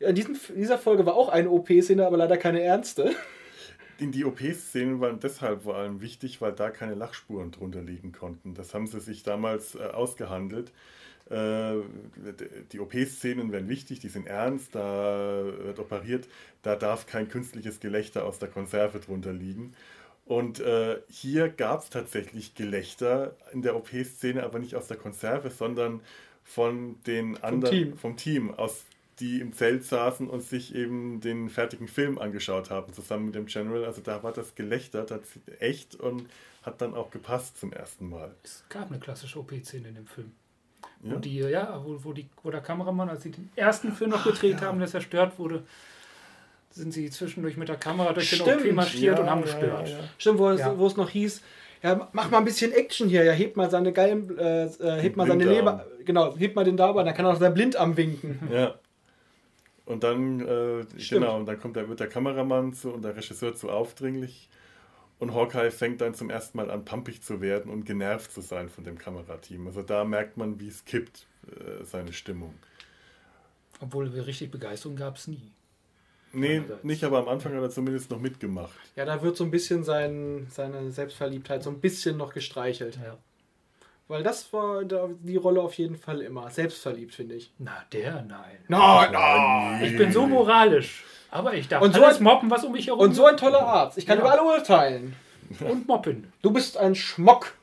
In, diesem, in dieser Folge war auch eine OP-Szene, aber leider keine ernste. In die OP-Szenen waren deshalb vor allem wichtig, weil da keine Lachspuren drunter liegen konnten. Das haben sie sich damals äh, ausgehandelt. Äh, die OP-Szenen werden wichtig, die sind ernst, da wird operiert, da darf kein künstliches Gelächter aus der Konserve drunter liegen. Und äh, hier gab es tatsächlich Gelächter in der OP-Szene, aber nicht aus der Konserve, sondern von den anderen, vom Team, vom Team aus die im Zelt saßen und sich eben den fertigen Film angeschaut haben, zusammen mit dem General. Also da war das Gelächter tatsächlich echt und hat dann auch gepasst zum ersten Mal. Es gab eine klassische OP-Szene in dem Film. Ja. Wo, die, ja, wo, wo, die, wo der Kameramann, als sie den ersten Film noch gedreht ja. haben, der zerstört wurde, sind sie zwischendurch mit der Kamera durch Stimmt. den OP marschiert ja, und haben gestört. Stimmt, wo es, wo es noch hieß, ja, mach mal ein bisschen Action hier, ja, hebt mal seine geilen, äh, äh hebt mal seine Leber, genau, hebt mal den Dauber, dann kann er auch sein Blindarm winken. Ja. Und dann, äh, genau, und dann kommt der, wird der Kameramann zu und der Regisseur zu aufdringlich. Und Hawkeye fängt dann zum ersten Mal an, pumpig zu werden und genervt zu sein von dem Kamerateam. Also da merkt man, wie es kippt, äh, seine Stimmung. Obwohl richtig Begeisterung gab es nie. Nee, nicht, aber am Anfang hat er zumindest noch mitgemacht. Ja, da wird so ein bisschen sein, seine Selbstverliebtheit so ein bisschen noch gestreichelt. Ja. Weil das war die Rolle auf jeden Fall immer. Selbstverliebt, finde ich. Na, der nein. Nein, nein. Ich bin so moralisch. Aber ich darf und so alles mobben, was um mich herum Und so ein toller Arzt. Ich kann ja. über alle urteilen. Und moppen. Du bist ein Schmock.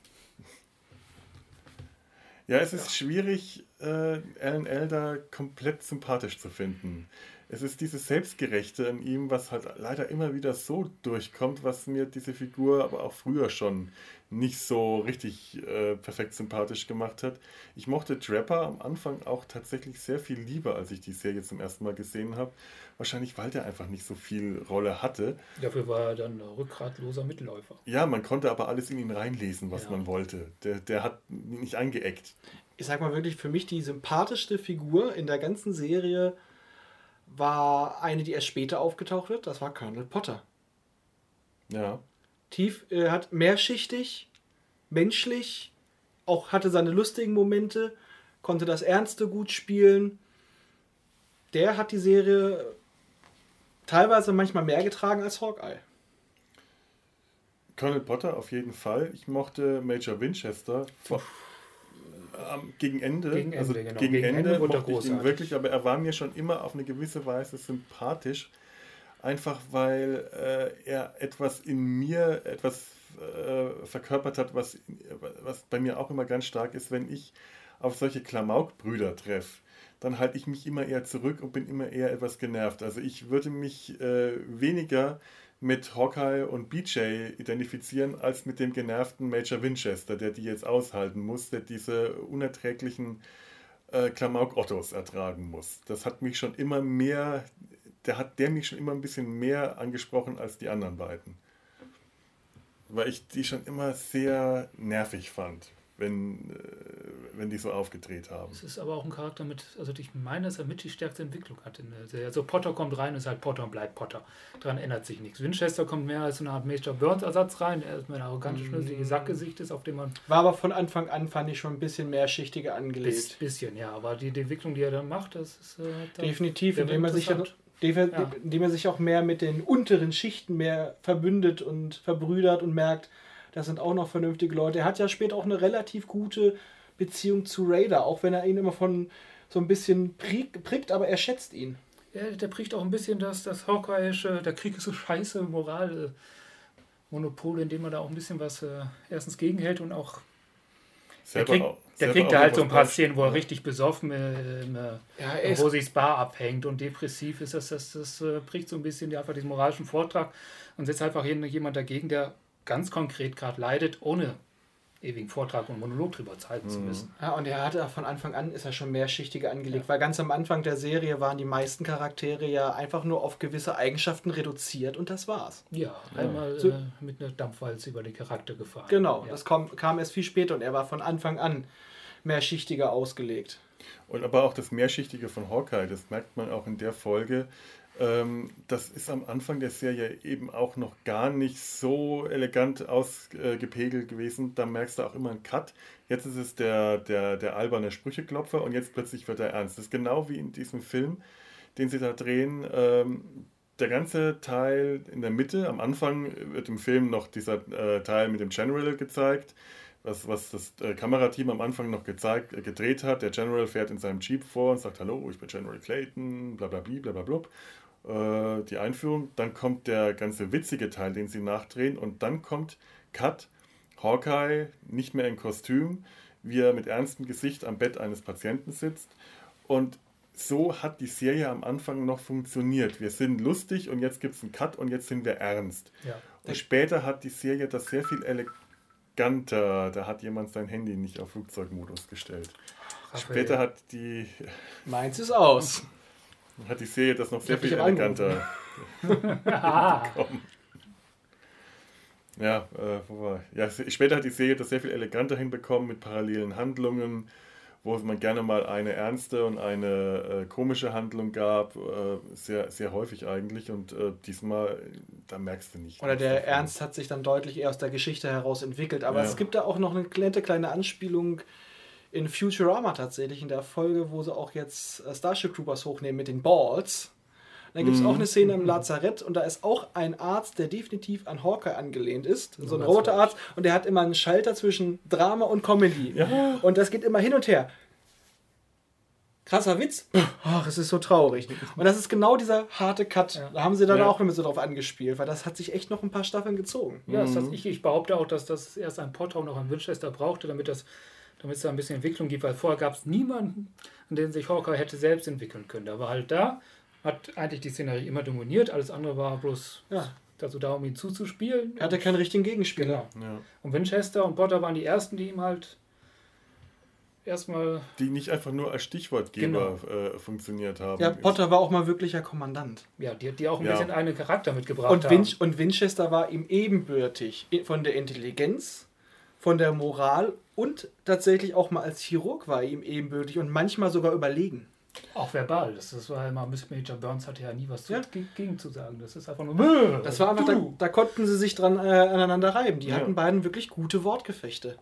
Ja, es ist schwierig, äh, Alan Elder komplett sympathisch zu finden es ist dieses Selbstgerechte in ihm, was halt leider immer wieder so durchkommt, was mir diese Figur aber auch früher schon nicht so richtig äh, perfekt sympathisch gemacht hat. Ich mochte Trapper am Anfang auch tatsächlich sehr viel lieber, als ich die Serie zum ersten Mal gesehen habe. Wahrscheinlich, weil der einfach nicht so viel Rolle hatte. Dafür war er dann ein rückgratloser Mitläufer. Ja, man konnte aber alles in ihn reinlesen, was ja. man wollte. Der, der hat nicht angeeckt. Ich sag mal wirklich, für mich die sympathischste Figur in der ganzen Serie war eine, die erst später aufgetaucht wird. Das war Colonel Potter. Ja. Tief, er hat mehrschichtig, menschlich, auch hatte seine lustigen Momente, konnte das Ernste gut spielen. Der hat die Serie teilweise manchmal mehr getragen als Hawkeye. Colonel Potter auf jeden Fall. Ich mochte Major Winchester. am, gegen Ende. Gegen Ende, also genau. gegen, Gegen Ende, Ende wurde er mochte ich ihn wirklich, aber er war mir schon immer auf eine gewisse Weise sympathisch. Einfach weil äh, er etwas in mir, etwas äh, verkörpert hat, was, was bei mir auch immer ganz stark ist, wenn ich auf solche Klamauk-Brüder treffe. Dann halte ich mich immer eher zurück und bin immer eher etwas genervt. Also ich würde mich äh, weniger mit Hawkeye und BJ identifizieren, als mit dem genervten Major Winchester, der die jetzt aushalten muss, der diese unerträglichen äh, Klamauk-Ottos ertragen muss. Das hat mich schon immer mehr, der hat der mich schon immer ein bisschen mehr angesprochen als die anderen beiden. Weil ich die schon immer sehr nervig fand, wenn, äh, wenn die so aufgedreht haben. Es ist aber auch ein Charakter mit, also ich meine, dass er mit die stärkste Entwicklung hat in der Serie. Also Potter kommt rein und ist halt Potter und bleibt Potter. Daran ändert sich nichts. Winchester kommt mehr als so eine Art Major Burns-Ersatz rein. Er ist mit einer arrogante, schnöselige Sackgesicht ist, auf dem man War aber von Anfang an, fand ich schon ein bisschen mehrschichtiger bis, angelegt. bisschen, ja, aber die, die Entwicklung, die er dann macht, das ist äh, dann Definitiv, indem er, sich, interessant. Indem, Ja. indem er sich auch mehr mit den unteren Schichten mehr verbündet und verbrüdert und merkt, das sind auch noch vernünftige Leute. Er hat ja später auch eine relativ gute Beziehung zu Raider, auch wenn er ihn immer von so ein bisschen prick, prickt, aber er schätzt ihn. Ja, der bricht auch ein bisschen das, das Hawkeyeische, der Krieg ist so scheiße, Moral, Monopol, indem er da auch ein bisschen was äh, erstens gegenhält und auch der Selber kriegt, auch- der kriegt da halt so ein paar. Szenen, wo er richtig besoffen äh, im, äh, Ja, im Rosis Bar abhängt und depressiv ist. Das, das, das äh, bricht so ein bisschen die, einfach diesen moralischen Vortrag und setzt einfach jemand dagegen, der ganz konkret gerade leidet, ohne ewigen Vortrag und Monolog drüber halten zu müssen. Ja, und er hatte von Anfang an ist er schon mehrschichtiger angelegt, weil ganz am Anfang der Serie waren die meisten Charaktere ja einfach nur auf gewisse Eigenschaften reduziert und das war's. Ja, einmal So- äh, mit einer Dampfwalze über den Charakter gefahren. Genau, ja. das kam, kam erst viel später und er war von Anfang an mehrschichtiger ausgelegt. Und aber auch das Mehrschichtige von Hawkeye, das merkt man auch in der Folge. Ähm, das ist am Anfang der Serie eben auch noch gar nicht so elegant ausgepegelt gewesen. Da merkst du auch immer einen Cut. Jetzt ist es der, der, der alberne Sprücheklopfer und jetzt plötzlich wird er ernst. Das ist genau wie in diesem Film, den sie da drehen. Ähm, der ganze Teil in der Mitte, am Anfang wird im Film noch dieser äh, Teil mit dem General gezeigt, was, was das äh, Kamerateam am Anfang noch gezeigt, äh, gedreht hat. Der General fährt in seinem Jeep vor und sagt, hallo, ich bin General Clayton, bla bla bla bla bla. Äh, die Einführung, dann kommt der ganze witzige Teil, den sie nachdrehen und dann kommt Cut, Hawkeye nicht mehr in Kostüm, wie er mit ernstem Gesicht am Bett eines Patienten sitzt und so hat die Serie am Anfang noch funktioniert. Wir sind lustig und jetzt gibt es einen Cut und jetzt sind wir ernst. Ja. Und später hat die Serie das sehr viel eleganter. Da hat jemand sein Handy nicht auf Flugzeugmodus gestellt. Raphael. Später hat die, Meins ist aus. Hat die Serie das noch sehr viel eleganter bekommen. Ja, äh, wo war ja, später hat die Serie das sehr viel eleganter hinbekommen mit parallelen Handlungen, wo man gerne mal eine ernste und eine äh, komische Handlung gab, äh, sehr, sehr häufig eigentlich. Und äh, diesmal, da merkst du nicht. Oder der davon. Ernst hat sich dann deutlich eher aus der Geschichte heraus entwickelt. Aber Ja. es gibt da auch noch eine kleine, kleine Anspielung in Futurama tatsächlich, in der Folge, wo sie auch jetzt äh, Starship Troopers hochnehmen mit den Balls. Da gibt es auch eine Szene im Lazarett und da ist auch ein Arzt, der definitiv an Hawkeye angelehnt ist. So ein roter. Arzt und der hat immer einen Schalter zwischen Drama und Comedy. Ja. Und das geht immer hin und her. Krasser Witz. Ach, es ist so traurig. Und das ist genau dieser harte Cut. Ja. Da haben sie dann Ja. auch immer so drauf angespielt, weil das hat sich echt noch ein paar Staffeln gezogen. Ja, das heißt, ich, ich behaupte auch, dass das erst ein Potter und auch ein Winchester brauchte, damit das damit es da ein bisschen Entwicklung gibt, weil vorher gab es niemanden, an den sich Hawkeye hätte selbst entwickeln können. Der war halt da, hat eigentlich die Szenerie immer dominiert, alles andere war bloß Ja. dazu da, um ihn zuzuspielen. Er hatte keinen richtigen Gegenspieler. Genau. Ja. Und Winchester und Potter waren die ersten, die ihm halt erstmal Die nicht einfach nur als Stichwortgeber äh, funktioniert haben. Ja, Potter war auch mal wirklicher Kommandant. ja, die, die auch ein Ja. bisschen einen Charakter mitgebracht Und, haben. Win und Winchester war ihm ebenbürtig von der Intelligenz, von der Moral und tatsächlich auch mal als Chirurg war er ihm ebenbürtig und manchmal sogar überlegen. Auch verbal. Das, das war immer, Miss Major Burns hatte ja nie was zu, Ja. ge- gegen zu sagen. Das ist einfach nur. Das war einfach, da, da konnten sie sich dran äh, aneinander reiben. Die Ja. hatten beiden wirklich gute Wortgefechte.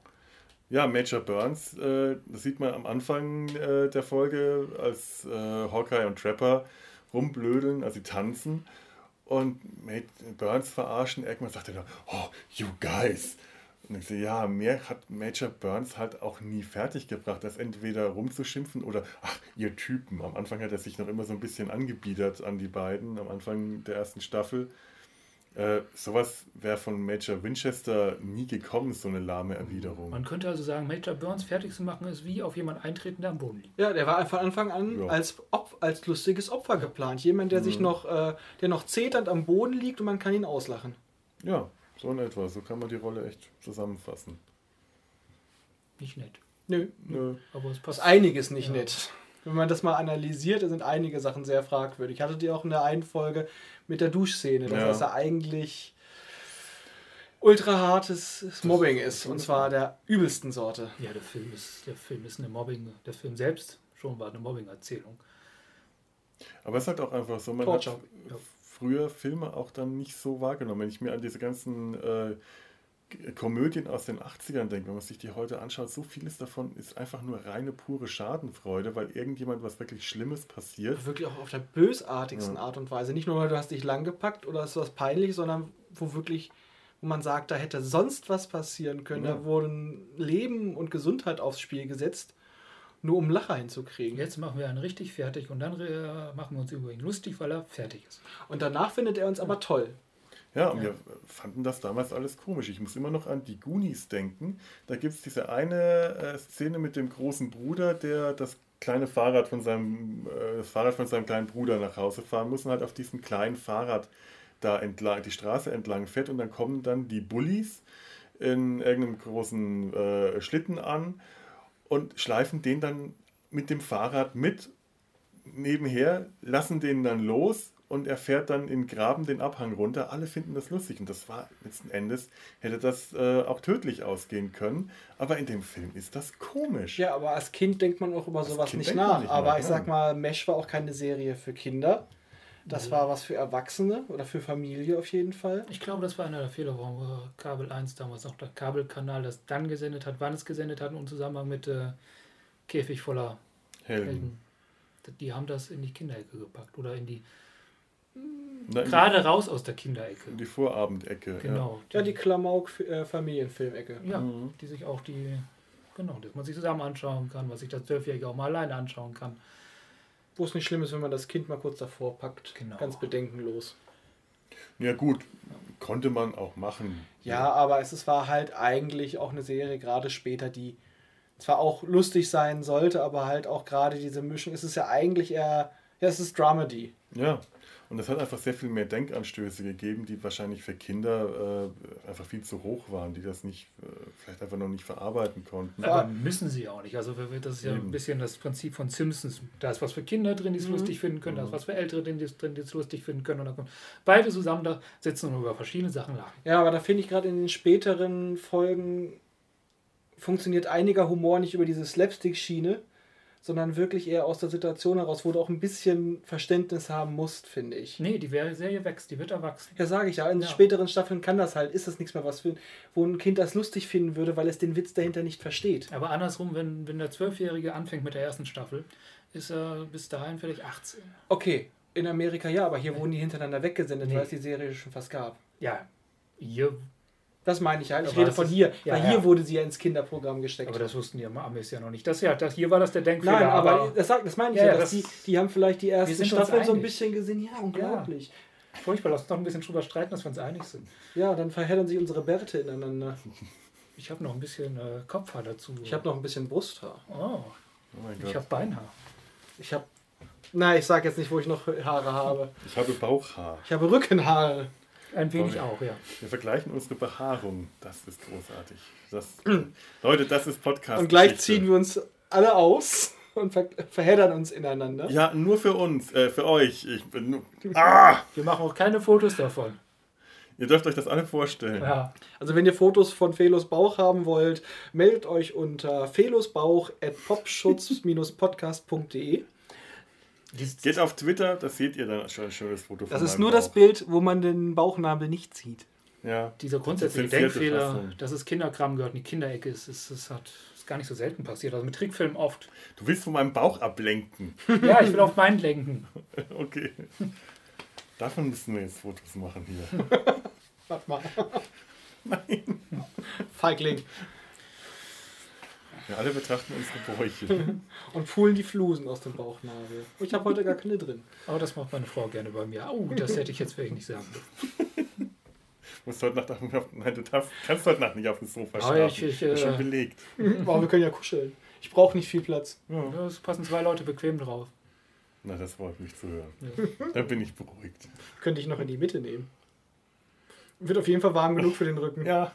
Ja, Major Burns, äh, das sieht man am Anfang äh, der Folge, als äh, Hawkeye und Trapper rumblödeln, also sie tanzen. Und Mate Burns verarschen, irgendwann sagt er dann, oh, you guys, Und ich so, ja, mehr hat Major Burns halt auch nie fertiggebracht, das entweder rumzuschimpfen oder, ach, ihr Typen. Am Anfang hat er sich noch immer so ein bisschen angebiedert an die beiden, am Anfang der ersten Staffel. Äh, sowas wäre von Major Winchester nie gekommen, so eine lahme Erwiderung. Man könnte also sagen, Major Burns fertig zu machen, ist wie auf jemanden eintreten, der am Boden liegt. Ja, der war von Anfang an Ja. als, Op als lustiges Opfer geplant. Jemand, der sich Mhm. noch, äh, der noch zeternd am Boden liegt und man kann ihn auslachen. Ja, so in etwa. So kann man die Rolle echt zusammenfassen. Nicht nett. Nö, Nö. Aber es passt. einiges nicht Ja. nett. Wenn man das mal analysiert, sind einige Sachen sehr fragwürdig. Ich hatte die auch in der einen Folge mit der Duschszene, dass Ja. das ja eigentlich ultra hartes Mobbing ist. Und zwar der übelsten Sorte. Ja, der Film ist, der Film ist eine Mobbing, der Film selbst schon war eine Mobbing-Erzählung. Aber es ist halt auch einfach so, man Torture. hat früher Filme auch dann nicht so wahrgenommen. Wenn ich mir an diese ganzen äh, Komödien aus den 80ern denke, wenn man sich die heute anschaut, so vieles davon ist einfach nur reine pure Schadenfreude, weil irgendjemand was wirklich Schlimmes passiert. Wirklich auch auf der bösartigsten Ja. Art und Weise. Nicht nur, weil du hast dich lang gepackt oder ist was peinlich, sondern wo wirklich, wo man sagt, da hätte sonst was passieren können. Ja. Da wurden Leben und Gesundheit aufs Spiel gesetzt, nur um Lacher hinzukriegen. Jetzt machen wir einen richtig fertig und dann äh, machen wir uns über ihn lustig, weil er fertig ist. Und danach findet er uns aber toll. Ja, und Ja. wir fanden das damals alles komisch. Ich muss immer noch an die Goonies denken. Da gibt es diese eine äh, Szene mit dem großen Bruder, der das kleine Fahrrad von seinem, äh, das Fahrrad von seinem kleinen Bruder nach Hause fahren muss und halt auf diesem kleinen Fahrrad da entlang, die Straße entlang fährt und dann kommen dann die Bullies in irgendeinem großen äh, Schlitten an und schleifen den dann mit dem Fahrrad mit nebenher, lassen den dann los und er fährt dann in Graben den Abhang runter. Alle finden das lustig und das war letzten Endes, hätte das äh, auch tödlich ausgehen können. Aber in dem Film ist das komisch. Ja, aber als Kind denkt man auch über Als sowas Kind nicht nach. nicht aber nach, ich sag mal, Mesh war auch keine Serie für Kinder. Das Nee. war was für Erwachsene oder für Familie auf jeden Fall. Ich glaube, das war einer der Fehler, warum wir Kabel 1 damals noch der Kabelkanal das dann gesendet hat, wann es gesendet hat und im Zusammenhang mit äh, Käfig voller Helden. Helden. Die haben das in die Kinderecke gepackt oder in die Na, in, gerade raus aus der Kinderecke. die, in die Vorabendecke. Genau. Ja, die Klamauk-Familienfilmecke. Ja. Ja, Mhm. die sich auch die, genau, dass man sich zusammen anschauen kann, was sich das Zwölfjährige auch mal alleine anschauen kann. Wo es nicht schlimm ist, wenn man das Kind mal kurz davor packt. Genau. Ganz bedenkenlos. Ja gut, konnte man auch machen. Ja, aber es ist- war halt eigentlich auch eine Serie, gerade später, die zwar auch lustig sein sollte, aber halt auch gerade diese Mischung. Es ist ja eigentlich eher, ja, es ist Dramedy. Ja, und es hat einfach sehr viel mehr Denkanstöße gegeben, die wahrscheinlich für Kinder äh, einfach viel zu hoch waren, die das nicht, äh, vielleicht einfach noch nicht verarbeiten konnten. Aber müssen sie auch nicht. Also das ist ja Eben. ein bisschen das Prinzip von Simpsons. Da ist was für Kinder drin, die es Mhm. lustig finden können, da ist Mhm. was für Ältere drin, die es drin, die es lustig finden können. Und dann kommen beide zusammen da sitzen und über verschiedene Sachen lachen. Ja, aber da finde ich gerade in den späteren Folgen funktioniert einiger Humor nicht über diese Slapstick-Schiene, sondern wirklich eher aus der Situation heraus, wo du auch ein bisschen Verständnis haben musst, finde ich. Nee, die Serie wächst, die wird erwachsen. Ja, sage ich ja. In Ja. späteren Staffeln kann das halt, ist das nichts mehr was für, wo ein Kind das lustig finden würde, weil es den Witz dahinter nicht versteht. Aber andersrum, wenn, wenn der Zwölfjährige anfängt mit der ersten Staffel, ist er bis dahin vielleicht 18. Okay, in Amerika ja, aber hier wurden die hintereinander weggesendet, Nee. weil es die Serie schon fast gab. Ja, hier, Das meine ich halt. Ich Aber rede das von hier, ja, weil ja. hier wurde sie ja ins Kinderprogramm gesteckt. aber das wussten die Amis ja noch nicht. Das ja, das, hier war das der Denkfehler. Nein, aber, das, sagt, das meine ich Ja, ja, das- die, die haben vielleicht die ersten Staffeln so ein bisschen gesehen. Ja, unglaublich. furchtbar, lass uns noch ein bisschen drüber streiten, dass wir uns einig sind. Ja, dann verheddern sich unsere Bärte ineinander. Ich habe noch ein bisschen äh, Kopfhaar dazu. Ich habe noch ein bisschen Brusthaar. Oh, Oh mein ich habe Beinhaar. Ich habe. Nein, ich sage jetzt nicht, wo ich noch Haare habe. Ich habe Bauchhaar. Ich habe Rückenhaare. Ein wenig Sorry. auch, ja. Wir vergleichen unsere Behaarung. Das ist großartig. Das, Leute, das ist Podcast. Und gleich ziehen wir uns alle aus und ver verheddern uns ineinander. Ja, nur für uns, äh, für euch. Ich bin nur, ah! Wir machen auch keine Fotos davon. Ihr dürft euch das alle vorstellen. Ja. Also wenn ihr Fotos von Felos Bauch haben wollt, meldet euch unter felosbauch.popschutz-podcast.de. Geht auf Twitter, da seht ihr dann schon ein schönes Foto von Das ist nur das Bauch. Bild, wo man den Bauchnabel nicht sieht. Ja. Dieser grundsätzliche Denkfehler, Fassung. dass es Kinderkram gehört und die Kinderecke ist, ist, ist, hat, ist gar nicht so selten passiert. Also mit Trickfilmen oft. Du willst von meinem Bauch ablenken. Ja, ich will auf meinen lenken. Okay. Davon müssen wir jetzt Fotos machen hier. Warte mal. Feigling. Wir alle betrachten unsere Bräuche. Und pulen die Flusen aus dem Bauchnabel. Ich habe heute gar keine drin. Aber das macht meine Frau gerne bei mir. Oh, das hätte ich jetzt wirklich nicht sagen dürfen. musst heute Nacht auf, nein, du darfst, kannst heute Nacht nicht auf dem Sofa Aber schlafen. ich- ich, Ist schon äh, belegt. Aber wir können ja kuscheln. Ich brauche nicht viel Platz. Ja, Es passen zwei Leute bequem drauf. Na, das freut mich zu hören. Da bin ich beruhigt. Könnte ich noch in die Mitte nehmen. Wird auf jeden Fall warm genug für den Rücken. Ja,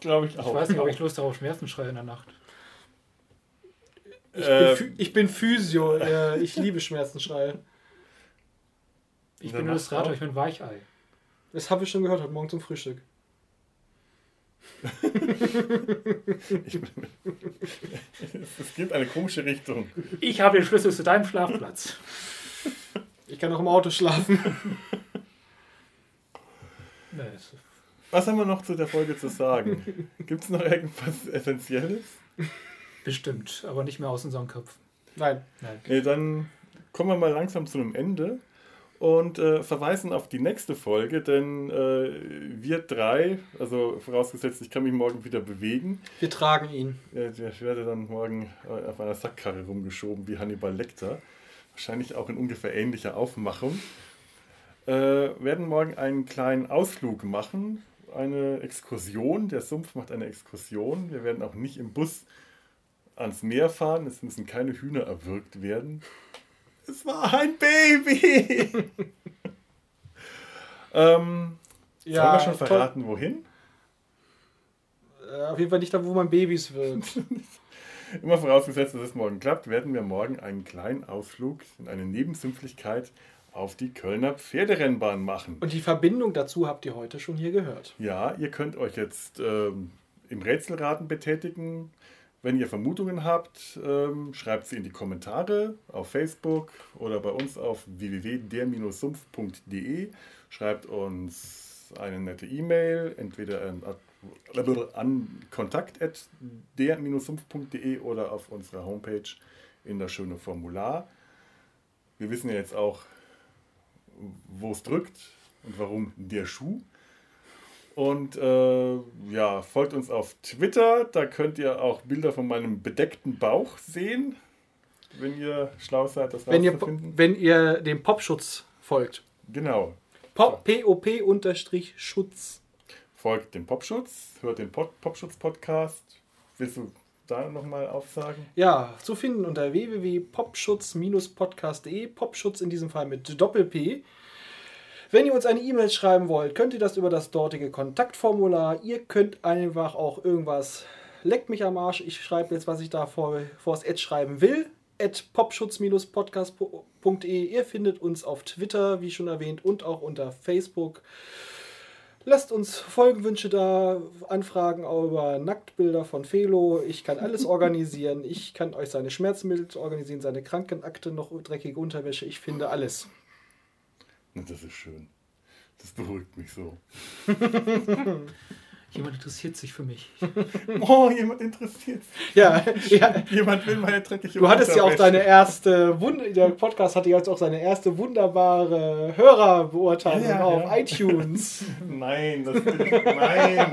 glaube ich Ich auch. weiß nicht, ob ich Lust habe auf Schmerzensschrei in der Nacht. Ich, Äh, bin, Phy- ich bin Physio. Äh, ich liebe Schmerzenschreie. Ich bin Illustrator, ich bin Weichei. Das habe ich schon gehört heute Morgen zum Frühstück. Es gibt eine komische Richtung. Ich habe den Schlüssel zu deinem Schlafplatz. Ich kann auch im Auto schlafen. Was haben wir noch zu der Folge zu sagen? Gibt es noch irgendwas Essentielles? Bestimmt, aber nicht mehr aus unseren Köpfen. Nein. Nein. Nee, dann kommen wir mal langsam zu einem Ende und äh, verweisen auf die nächste Folge, denn äh, wir drei, also vorausgesetzt, ich kann mich morgen wieder bewegen, Wir tragen ihn. äh, ich werde dann morgen äh, auf einer Sackkarre rumgeschoben wie Hannibal Lecter, wahrscheinlich auch in ungefähr ähnlicher Aufmachung, äh, werden morgen einen kleinen Ausflug machen, eine Exkursion, der Sumpf macht eine Exkursion, wir werden auch nicht im Bus ans Meer fahren, es müssen keine Hühner erwürgt werden. Es war ein Baby! ähm, sollen wir schon toll. verraten, wohin? Äh, auf jeden Fall nicht da, wo man Babys wird. Immer vorausgesetzt, dass es morgen klappt, werden wir morgen einen kleinen Ausflug in eine Nebensümpflichkeit auf die Kölner Pferderennbahn machen. Und die Verbindung dazu habt ihr heute schon hier gehört. Ja, ihr könnt euch jetzt ähm, im Rätselraten betätigen. Wenn ihr Vermutungen habt, ähm, schreibt sie in die Kommentare auf Facebook oder bei uns auf www.der-sumpf.de. Schreibt uns eine nette E-Mail, entweder an, an kontakt.der-sumpf.de oder auf unserer Homepage in das schöne Formular. Wir wissen ja jetzt auch, wo es drückt und warum der Schuh. Und äh, ja, folgt uns auf Twitter. Da könnt ihr auch Bilder von meinem bedeckten Bauch sehen, wenn ihr schlau seid, das Wenn ihr, wenn ihr dem Popschutz folgt. Genau. Pop, POP-Schutz. Folgt dem Popschutz, hört den Pop Popschutz-Podcast. Willst du da nochmal aufsagen? Ja, zu finden unter www.popschutz-podcast.de. Popschutz in diesem Fall mit Doppel-P. Wenn ihr uns eine E-Mail schreiben wollt, könnt ihr das über das dortige Kontaktformular. Ihr könnt einfach auch irgendwas, leckt mich am Arsch, ich schreibe jetzt, was ich da vor, vor das Ad schreiben will. At popschutz-podcast.de. Ihr findet uns auf Twitter, wie schon erwähnt, und auch unter Facebook. Lasst uns Folgenwünsche da, Anfragen über Nacktbilder von Felo. Ich kann alles organisieren. Ich kann euch seine Schmerzmittel organisieren, seine Krankenakte, noch dreckige Unterwäsche. Ich finde alles. Das ist schön. Das beruhigt mich so. Jemand interessiert sich für mich. Oh, jemand interessiert sich. Ja, ja. Jemand will meine dreckige Du hattest ja auch deine erste, Wund der Podcast hatte jetzt auch seine erste wunderbare Hörerbeurteilung Ja, auf ja. iTunes. Nein, das will ich, nein.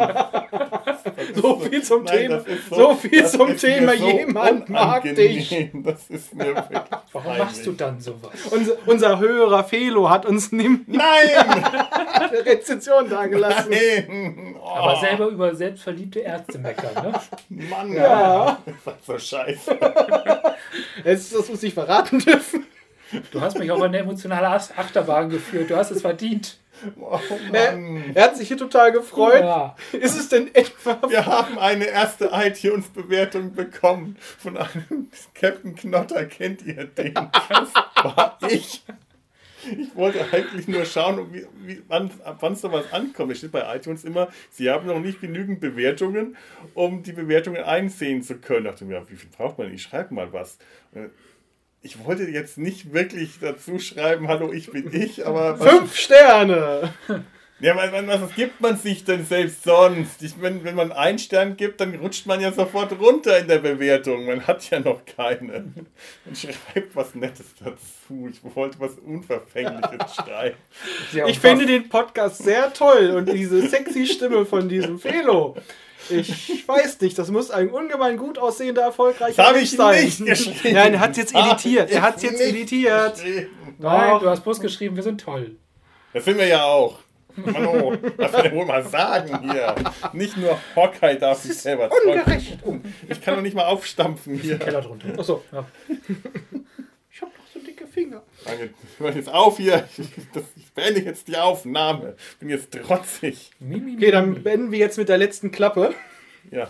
So viel zum Nein, Thema. ist So viel zum Thema, jemand mag unangenehm. Das ist mir wirklich Warum peinlich. machst du dann sowas? Unser, unser Hörer Felo hat uns eine Nein! Rezension dagelassen. Nein! Oh, Aber selber über selbstverliebte Ärzte meckern, ne? Mann, Ja. Ist so scheiße. Das muss ich verraten dürfen. Du hast mich auf eine emotionale Ach- Achterbahn geführt. Du hast es verdient. Oh Er, Mann. er hat sich hier total gefreut. Ja. Ist es denn etwa Wir haben eine erste iTunes-Bewertung bekommen von einem Captain Knotter. Kennt ihr den? Das war ich. Ich wollte eigentlich nur schauen, wie, wie, wann, ab wann sowas ankommt. Es steht bei iTunes immer, sie haben noch nicht genügend Bewertungen, um die Bewertungen einsehen zu können. Ich dachte mir, ja, wie viel braucht man? Ich schreibe mal was. Ich wollte jetzt nicht wirklich dazu schreiben, hallo, ich bin ich, aber fünf Sterne? Ja, was, was gibt man sich denn selbst sonst? Ich, wenn, wenn man einen Stern gibt, dann rutscht man ja sofort runter in der Bewertung. Man hat ja noch keine. Und schreibt was Nettes dazu. Ich wollte was Unverfängliches schreiben. Ja, ich finde den Podcast sehr toll und diese sexy Stimme von diesem Felo. Ich weiß nicht, das muss ein ungemein gut aussehender, erfolgreicher Mensch sein. Nicht Nein, er hat es jetzt editiert. Er hat es jetzt editiert. Nein, du hast bloß geschrieben, wir sind toll. Das sind wir ja auch. Hallo, darf man ja wohl mal sagen hier. Nicht nur Hawkeye darf sich selber Ungerecht. Ich kann doch nicht mal aufstampfen hier. Keller drunter. Achso, ja. Ich hab noch so dicke Finger. Danke, ich höre jetzt auf hier. Ich beende jetzt die Aufnahme. Bin jetzt trotzig. Okay, dann beenden wir jetzt mit der letzten Klappe. Ja.